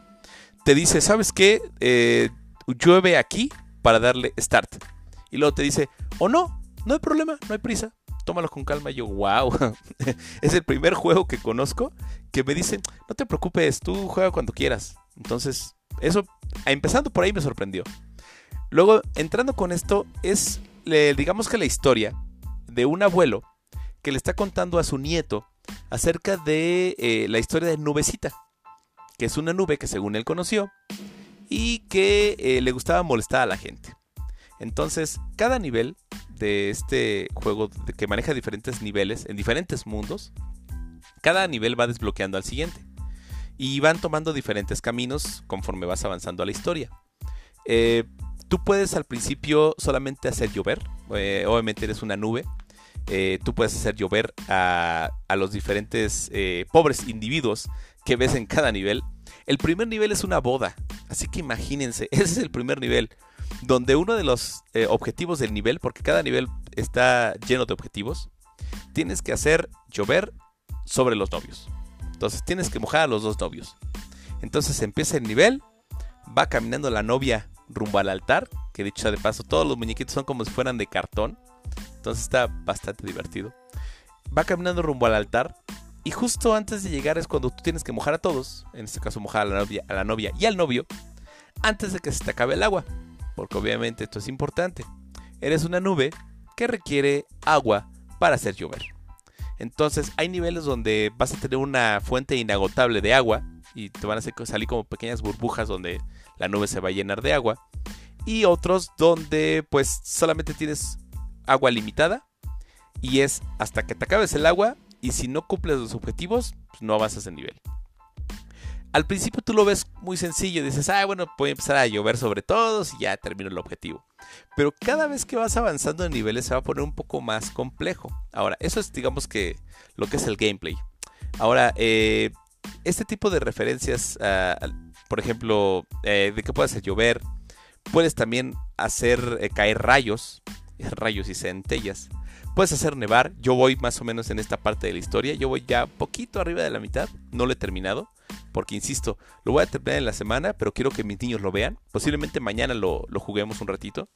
te dice, ¿sabes qué? Eh, llueve aquí para darle start. Y luego te dice, o no, no hay problema, no hay prisa, tómalo con calma. Y yo, wow, es el primer juego que conozco que me dicen, no te preocupes, tú juega cuando quieras. Entonces, eso, empezando por ahí me sorprendió. Luego, entrando con esto, es, digamos que la historia de un abuelo que le está contando a su nieto acerca de eh, la historia de Nubecita que es una nube que según él conoció y que eh, le gustaba molestar a la gente. Entonces, cada nivel de este juego que maneja diferentes niveles en diferentes mundos, cada nivel va desbloqueando al siguiente. Y van tomando diferentes caminos conforme vas avanzando a la historia. Eh, tú puedes al principio solamente hacer llover. Eh, obviamente eres una nube. tú puedes hacer llover a, a los diferentes pobres individuos que ves en cada nivel. El primer nivel es una boda, así que imagínense, ese es el primer nivel, donde uno de los eh, objetivos del nivel, porque cada nivel está lleno de objetivos, tienes que hacer llover sobre los novios. Entonces tienes que mojar a los dos novios. Entonces empieza el nivel, va caminando la novia rumbo al altar, que dicho de paso, todos los muñequitos son como si fueran de cartón. Entonces está bastante divertido. Va caminando rumbo al altar y justo antes de llegar es cuando tú tienes que mojar a todos, en este caso mojar a la novia, a la novia y al novio, antes de que se te acabe el agua, porque obviamente esto es importante. Eres una nube que requiere agua para hacer llover. Entonces hay niveles donde vas a tener una fuente inagotable de agua y te van a salir como pequeñas burbujas donde la nube se va a llenar de agua. Y otros donde pues solamente tienes agua limitada y es hasta que te acabes el agua y si no cumples los objetivos, pues no avanzas el nivel. Al principio tú lo ves muy sencillo, dices, ah, bueno, a empezar a llover sobre todos y ya termino el objetivo. Pero cada vez que vas avanzando en niveles se va a poner un poco más complejo. Ahora, eso es digamos que lo que es el gameplay. Ahora, eh, este tipo de referencias, por ejemplo, eh, de que puedes hacer llover, puedes también hacer eh, caer rayos, rayos y centellas. Puedes hacer nevar. Yo voy más o menos en esta parte de la historia. Yo voy ya poquito arriba de la mitad. No lo he terminado. Porque insisto, lo voy a terminar en la semana, pero quiero que mis niños lo vean. Posiblemente mañana lo, juguemos un ratito.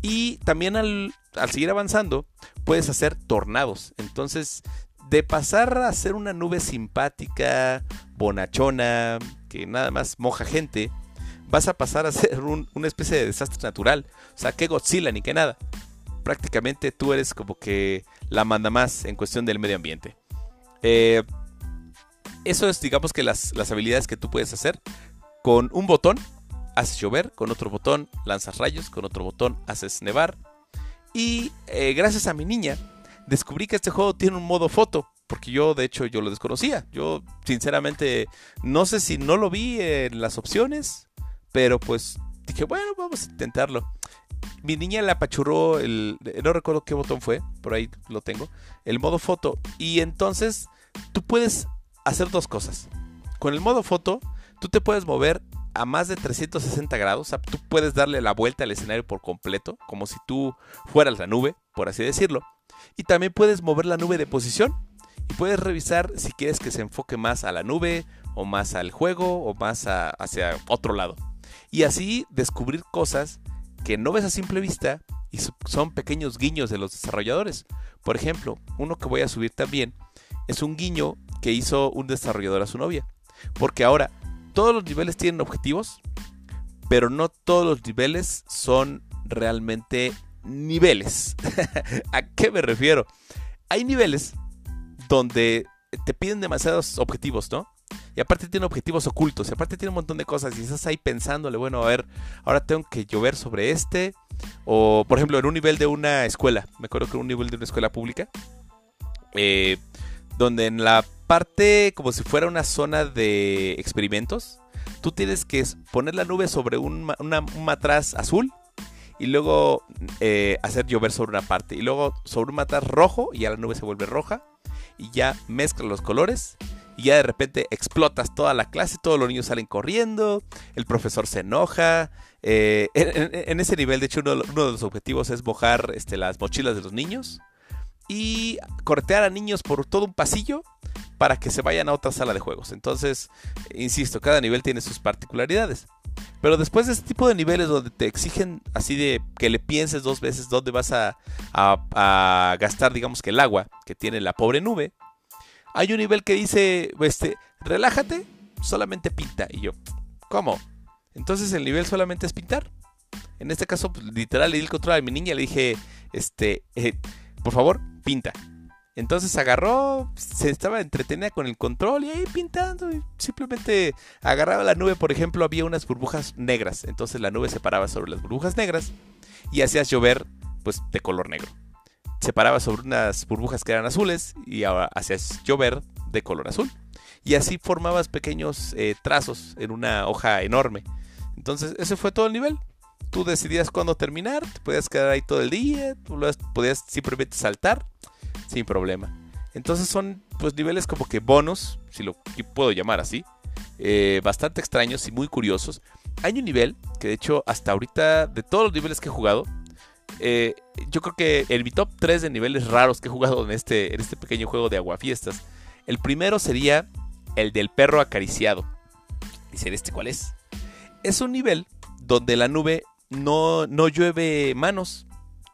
Y también al, seguir avanzando, puedes hacer tornados. Entonces, de pasar a ser una nube simpática, bonachona, que nada más moja gente, vas a pasar a ser una especie de desastre natural. O sea, que Godzilla ni que nada. Prácticamente tú eres como que la manda más en cuestión del medio ambiente. Eh, eso es, digamos que las, las habilidades que tú puedes hacer. Con un botón haces llover, con otro botón lanzas rayos, con otro botón haces nevar. Y eh, gracias a mi niña descubrí que este juego tiene un modo foto, porque yo de hecho yo lo desconocía. Yo sinceramente no sé si no lo vi en las opciones, pero pues dije, bueno, vamos a intentarlo. Mi niña le apachurró el, no recuerdo qué botón fue, por ahí lo tengo, el modo foto. Y entonces tú puedes hacer dos cosas. Con el modo foto, tú te puedes mover a más de 360 grados. O sea, tú puedes darle la vuelta al escenario por completo, como si tú fueras la nube, por así decirlo. Y también puedes mover la nube de posición. Y puedes revisar si quieres que se enfoque más a la nube, o más al juego, o más hacia otro lado. Y así descubrir cosas que no ves a simple vista y son pequeños guiños de los desarrolladores. Por ejemplo, uno que voy a subir también es un guiño que hizo un desarrollador a su novia. Porque ahora todos los niveles tienen objetivos, pero no todos los niveles son realmente niveles. ¿A qué me refiero? Hay niveles donde te piden demasiados objetivos, ¿no? Y aparte tiene objetivos ocultos, y aparte tiene un montón de cosas, y estás ahí pensándole, bueno, a ver, ahora tengo que llover sobre este, o por ejemplo, en un nivel de una escuela, me acuerdo que en un nivel de una escuela pública, eh, donde en la parte como si fuera una zona de experimentos, tú tienes que poner la nube sobre un, matraz azul y luego eh, hacer llover sobre una parte y luego sobre un matraz rojo y ya la nube se vuelve roja y ya mezcla los colores y ya de repente explotas toda la clase, todos los niños salen corriendo, el profesor se enoja. Eh, en, ese nivel, de hecho, uno, de los objetivos es mojar este, las mochilas de los niños y cortear a niños por todo un pasillo para que se vayan a otra sala de juegos. Entonces, insisto, cada nivel tiene sus particularidades. Pero después de este tipo de niveles donde te exigen así de que le pienses dos veces dónde vas a, gastar, digamos que el agua que tiene la pobre nube, hay un nivel que dice, este, relájate, solamente pinta. Y yo, ¿cómo? Entonces el nivel solamente es pintar. En este caso, pues, literal, le di el control a mi niña, le dije, este, eh, por favor, pinta. Entonces agarró, se estaba entretenida con el control y ahí pintando. Y simplemente agarraba la nube, por ejemplo, había unas burbujas negras. Entonces la nube se paraba sobre las burbujas negras y hacías llover pues de color negro. Se paraba sobre unas burbujas que eran azules y ahora hacías llover de color azul. Y así formabas pequeños eh, trazos en una hoja enorme. Entonces ese fue todo el nivel. Tú decidías cuándo terminar, te podías quedar ahí todo el día, tú podías simplemente saltar sin problema. Entonces son pues niveles como que bonus, si lo puedo llamar así, eh, bastante extraños y muy curiosos. Hay un nivel que de hecho hasta ahorita de todos los niveles que he jugado, eh, yo creo que en mi top 3 de niveles raros que he jugado en este, en este pequeño juego de aguafiestas, el primero sería el del perro acariciado. Dicen, ¿este cuál es? Es un nivel donde la nube no, no llueve manos,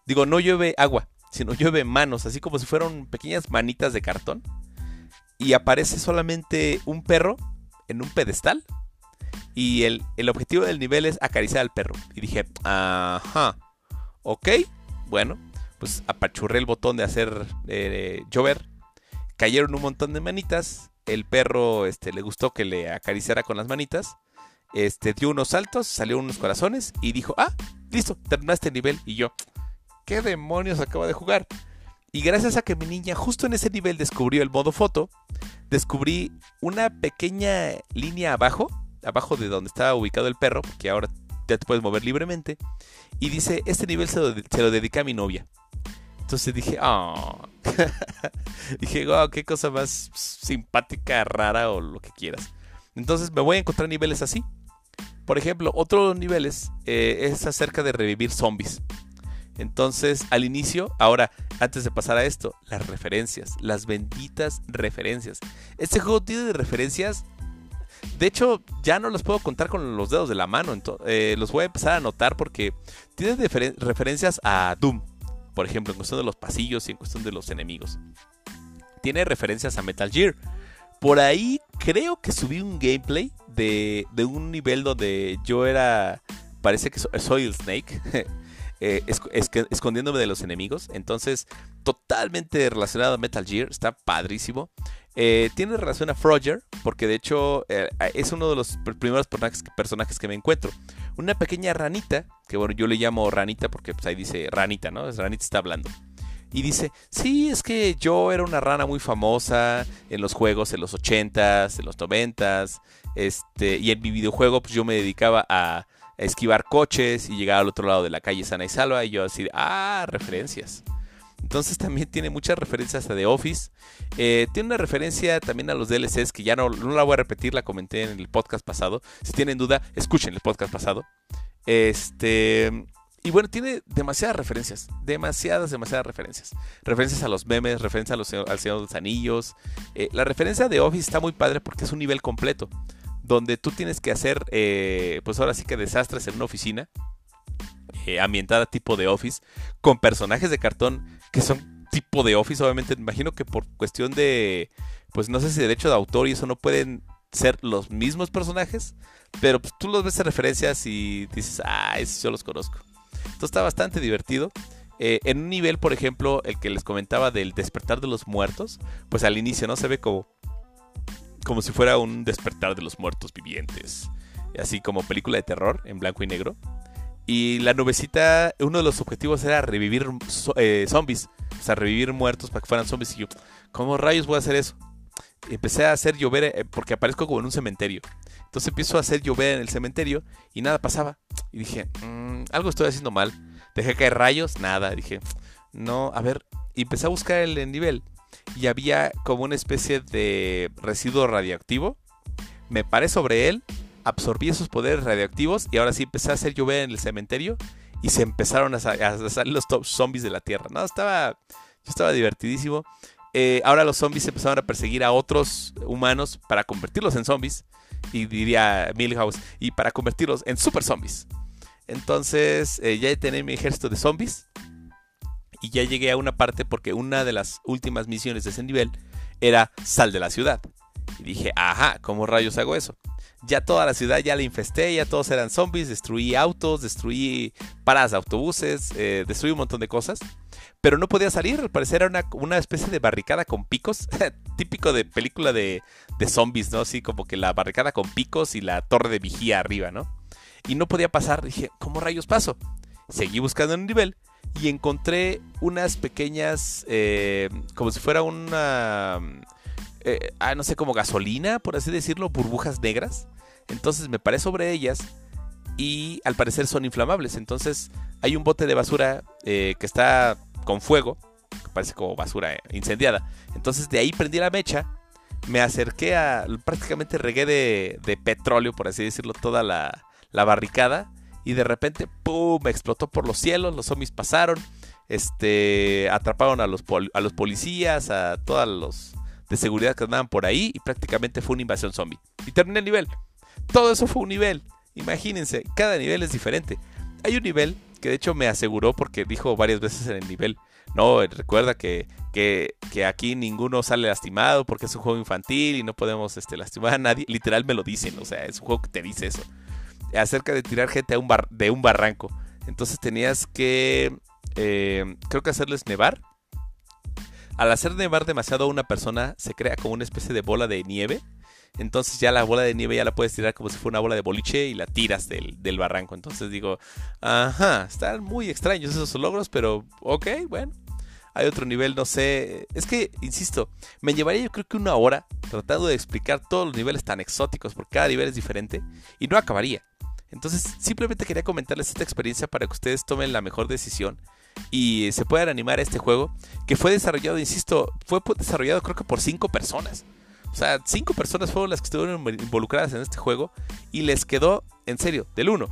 digo, no llueve agua, sino llueve manos, así como si fueran pequeñas manitas de cartón. Y aparece solamente un perro en un pedestal. Y el, objetivo del nivel es acariciar al perro. Y dije, ajá, ok, bueno, pues apachurré el botón de hacer eh, llover. Cayeron un montón de manitas. El perro este, le gustó que le acariciara con las manitas. Este, dio unos saltos, salió unos corazones y dijo, ah, listo, terminaste el nivel. Y yo, ¿qué demonios acaba de jugar? Y gracias a que mi niña justo en ese nivel descubrió el modo foto, descubrí una pequeña línea abajo, abajo de donde estaba ubicado el perro, porque ahora ya te puedes mover libremente, y dice, este nivel se lo, se dedica a mi novia. Entonces dije, oh. dije, wow, qué cosa más simpática, rara o lo que quieras. Entonces me voy a encontrar niveles así. Por ejemplo, otro de los niveles eh, es acerca de revivir zombies. Entonces, al inicio, ahora, antes de pasar a esto, las referencias, las benditas referencias. Este juego tiene referencias. De hecho, ya no los puedo contar con los dedos de la mano. Eh, los voy a empezar a anotar porque tiene referencias a Doom, por ejemplo, en cuestión de los pasillos y en cuestión de los enemigos. Tiene referencias a Metal Gear. Por ahí creo que subí un gameplay de, de un nivel donde yo era. Parece que soy el Snake. eh, escondiéndome de los enemigos. Entonces, totalmente relacionado a Metal Gear, está padrísimo. Eh, tiene relación a Frogger, porque de hecho eh, es uno de los primeros personajes, que me encuentro. Una pequeña ranita, que bueno, yo le llamo ranita porque pues, ahí dice ranita, ¿no? Ranita está hablando. Y dice, sí, es que yo era una rana muy famosa en los juegos en los 80s, en los 90s, este, y en mi videojuego pues yo me dedicaba a, esquivar coches y llegar al otro lado de la calle sana y salva y yo así, ah, referencias. Entonces también tiene muchas referencias a The Office. Eh, tiene una referencia también a los DLCs que ya no, no, la voy a repetir, la comenté en el podcast pasado. Si tienen duda, escuchen el podcast pasado. Este. Y bueno, tiene demasiadas referencias. Demasiadas, demasiadas referencias. Referencias a los memes, referencias a los, al Señor de los Anillos. Eh, la referencia de Office está muy padre porque es un nivel completo. Donde tú tienes que hacer, eh, pues ahora sí que desastres en una oficina. ambientada tipo de Office. Con personajes de cartón que son tipo de Office, obviamente. Imagino que por cuestión de, pues no sé si derecho de autor y eso no pueden ser los mismos personajes, pero pues, tú los ves en referencias y dices, ah, esos yo los conozco. Entonces está bastante divertido. Eh, en un nivel, por ejemplo, el que les comentaba del despertar de los muertos, pues al inicio no se ve como, como si fuera un despertar de los muertos vivientes, así como película de terror en blanco y negro. Y la nubecita, uno de los objetivos era revivir eh, zombies. O sea, revivir muertos para que fueran zombies. Y yo, ¿cómo rayos voy a hacer eso? empecé a hacer llover eh, porque aparezco como en un cementerio. Entonces empiezo a hacer llover en el cementerio y nada pasaba. Y dije, mm, algo estoy haciendo mal. Dejé caer rayos, nada. Dije, no, a ver. Y empecé a buscar el nivel. Y había como una especie de residuo radioactivo. Me paré sobre él absorbí esos poderes radioactivos y ahora sí empecé a hacer llover en el cementerio y se empezaron a, salir los zombies de la tierra. No, estaba, estaba divertidísimo. Eh, ahora los zombies empezaron a perseguir a otros humanos para convertirlos en zombies. Y diría Milhouse, y para convertirlos en super zombies. Entonces eh, ya tenía mi ejército de zombies. Y ya llegué a una parte porque una de las últimas misiones de ese nivel era sal de la ciudad. Y dije, ajá, ¿cómo rayos hago eso? Ya toda la ciudad ya la infesté, ya todos eran zombies, destruí autos, destruí paradas de autobuses, eh, destruí un montón de cosas. Pero no podía salir, al parecer era una, especie de barricada con picos, típico de película de, de, zombies, ¿no? Así como que la barricada con picos y la torre de vigía arriba, ¿no? Y no podía pasar, dije, ¿cómo rayos paso? Seguí buscando en un nivel y encontré unas pequeñas, eh, como si fuera una eh, ah, no sé, como gasolina, por así decirlo, burbujas negras. Entonces me paré sobre ellas y al parecer son inflamables. Entonces hay un bote de basura eh, que está con fuego, que parece como basura eh, incendiada. Entonces de ahí prendí la mecha, me acerqué a, prácticamente regué de, petróleo, por así decirlo, toda la, la barricada. Y de repente, ¡pum! Me explotó por los cielos, los zombies pasaron, este, atraparon a los, a los policías, a todos los, de seguridad que andaban por ahí y prácticamente fue una invasión zombie. Y terminé el nivel. Todo eso fue un nivel. Imagínense, cada nivel es diferente. Hay un nivel que de hecho me aseguró porque dijo varias veces en el nivel, no, recuerda que, que, aquí ninguno sale lastimado porque es un juego infantil y no podemos este, lastimar a nadie. Literal me lo dicen, o sea, es un juego que te dice eso. Acerca de tirar gente a un bar, de un barranco. Entonces tenías que, eh, creo que hacerles nevar al hacer nevar demasiado a una persona, se crea como una especie de bola de nieve. Entonces ya la bola de nieve ya la puedes tirar como si fuera una bola de boliche y la tiras del, barranco. Entonces digo, ajá, están muy extraños esos logros, pero ok, bueno. Hay otro nivel, no sé. Es que, insisto, me llevaría yo creo que una hora tratando de explicar todos los niveles tan exóticos, porque cada nivel es diferente, y no acabaría. Entonces, simplemente quería comentarles esta experiencia para que ustedes tomen la mejor decisión y se puedan animar a este juego que fue desarrollado, insisto, fue desarrollado creo que por cinco personas. O sea, cinco personas fueron las que estuvieron involucradas en este juego y les quedó, en serio, del uno.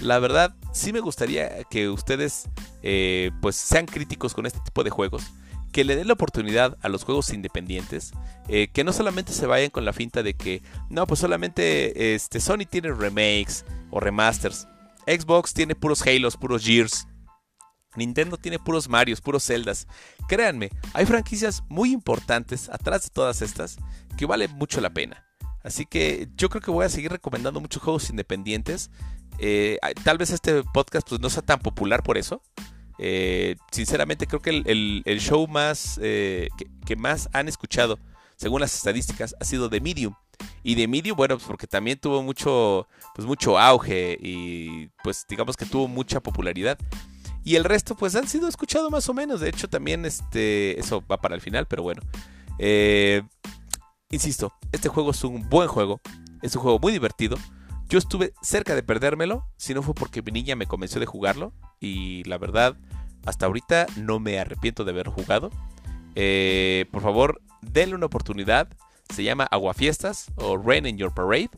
La verdad, sí me gustaría que ustedes eh, pues sean críticos con este tipo de juegos, que le den la oportunidad a los juegos independientes, eh, que no solamente se vayan con la finta de que, no, pues solamente este, Sony tiene remakes o remasters, Xbox tiene puros Halos, puros Gears, Nintendo tiene puros Marios, puros Zeldas. Créanme, hay franquicias muy importantes atrás de todas estas que valen mucho la pena. Así que yo creo que voy a seguir recomendando muchos juegos independientes Eh, tal vez este podcast pues, no sea tan popular por eso. Eh, sinceramente creo que el, show más que, que, más han escuchado, según las estadísticas, ha sido The Medium. Y The Medium, bueno, pues porque también tuvo mucho, pues mucho auge y pues digamos que tuvo mucha popularidad. Y el resto, pues han sido escuchados más o menos. De hecho, también este, eso va para el final, pero bueno. Eh, insisto, este juego es un buen juego. Es un juego muy divertido. Yo estuve cerca de perdérmelo, si no fue porque mi niña me convenció de jugarlo. Y la verdad, hasta ahorita no me arrepiento de haber jugado. Eh, por favor, denle una oportunidad. Se llama Aguafiestas o Rain in Your Parade.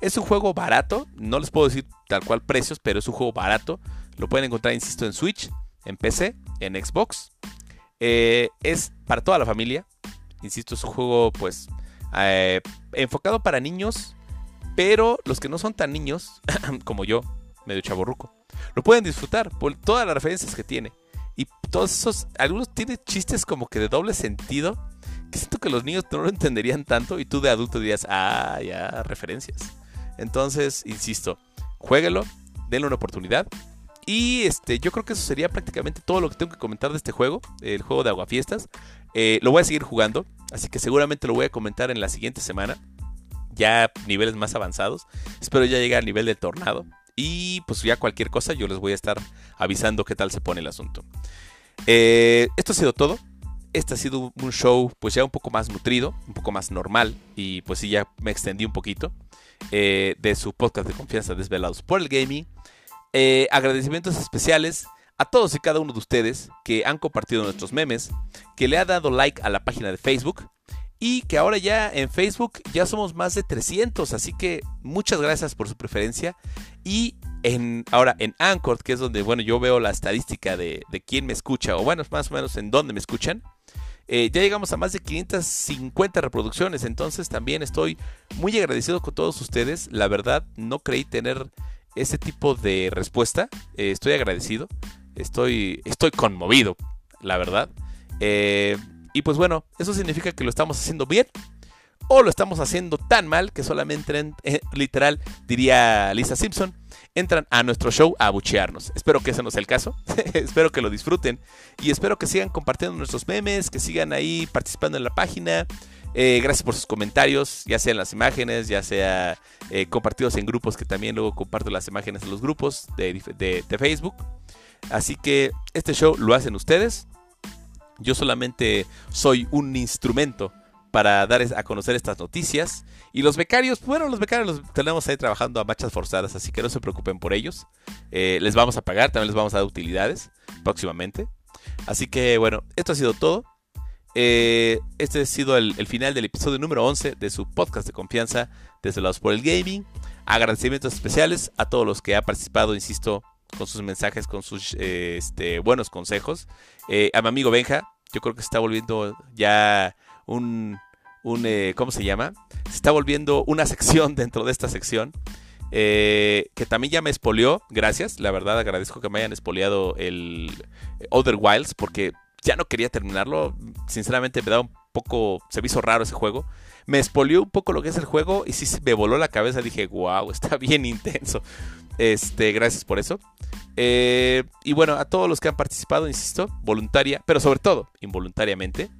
Es un juego barato, no les puedo decir tal cual precios, pero es un juego barato. Lo pueden encontrar, insisto, en Switch, en PC, en Xbox. Eh, es para toda la familia. Insisto, es un juego pues eh, enfocado para niños, pero los que no son tan niños, como yo, medio chaborruco, lo pueden disfrutar por todas las referencias que tiene. Y todos esos, algunos tienen chistes como que de doble sentido, que siento que los niños no lo entenderían tanto y tú de adulto dirías, ah, ya, referencias. Entonces, insisto, jueguelo, denle una oportunidad. Y este, yo creo que eso sería prácticamente todo lo que tengo que comentar de este juego, el juego de Aguafiestas. Eh, lo voy a seguir jugando, así que seguramente lo voy a comentar en la siguiente semana. Ya niveles más avanzados. Espero ya llegar al nivel del tornado. Y pues ya cualquier cosa yo les voy a estar avisando qué tal se pone el asunto. Eh, esto ha sido todo. Este ha sido un show pues ya un poco más nutrido, un poco más normal. Y pues sí, ya me extendí un poquito. Eh, de su podcast de confianza Desvelados por el Gaming. Eh, agradecimientos especiales a todos y cada uno de ustedes que han compartido nuestros memes, que le ha dado like a la página de Facebook y que ahora ya en Facebook ya somos más de 300, así que muchas gracias por su preferencia y en, ahora en Anchor, que es donde bueno yo veo la estadística de, de quién me escucha o bueno más o menos en dónde me escuchan. Eh, ya llegamos a más de 550 reproducciones, entonces también estoy muy agradecido con todos ustedes. La verdad, no creí tener ese tipo de respuesta. Eh, estoy agradecido. Estoy, estoy conmovido, la verdad. Eh, y pues bueno, eso significa que lo estamos haciendo bien. O lo estamos haciendo tan mal que solamente, eh, literal, diría Lisa Simpson, entran a nuestro show a abuchearnos. Espero que ese no sea el caso. espero que lo disfruten. Y espero que sigan compartiendo nuestros memes, que sigan ahí participando en la página. Eh, gracias por sus comentarios, ya sean las imágenes, ya sea eh, compartidos en grupos, que también luego comparto las imágenes en los grupos de, Facebook. Así que este show lo hacen ustedes. Yo solamente soy un instrumento para dar a conocer estas noticias. Y los becarios, bueno, los becarios los tenemos ahí trabajando a marchas forzadas, así que no se preocupen por ellos. Eh, les vamos a pagar, también les vamos a dar utilidades próximamente. Así que bueno, esto ha sido todo. Eh, este ha sido el, final del episodio número 11 de su podcast de confianza desde lados por el gaming. Agradecimientos especiales a todos los que han participado, insisto, con sus mensajes, con sus eh, este, buenos consejos. Eh, a mi amigo Benja, yo creo que se está volviendo ya un, un ¿cómo se llama? Se está volviendo una sección dentro de esta sección. que también ya me espolió, gracias, la verdad agradezco que me hayan espoliado el Other Wilds porque ya no quería terminarlo. Sinceramente me da un poco, se me hizo raro ese juego. Me espolió un poco lo que es el juego y sí me voló la cabeza. Dije, wow, está bien intenso. Este, gracias por eso. Eh, y bueno, a todos los que han participado, insisto, voluntaria, pero sobre todo involuntariamente.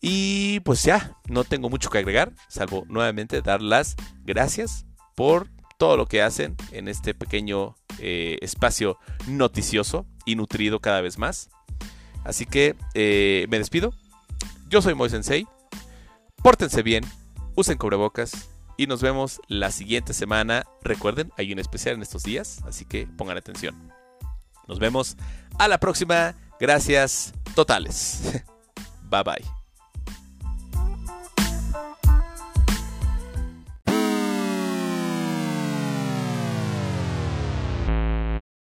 Y pues ya, no tengo mucho que agregar, salvo nuevamente dar las gracias por todo lo que hacen en este pequeño eh, espacio noticioso y nutrido cada vez más. Así que eh, me despido. Yo soy Moy Sensei. Pórtense bien, usen cubrebocas y nos vemos la siguiente semana. Recuerden, hay un especial en estos días, así que pongan atención. Nos vemos a la próxima. Gracias totales. bye bye.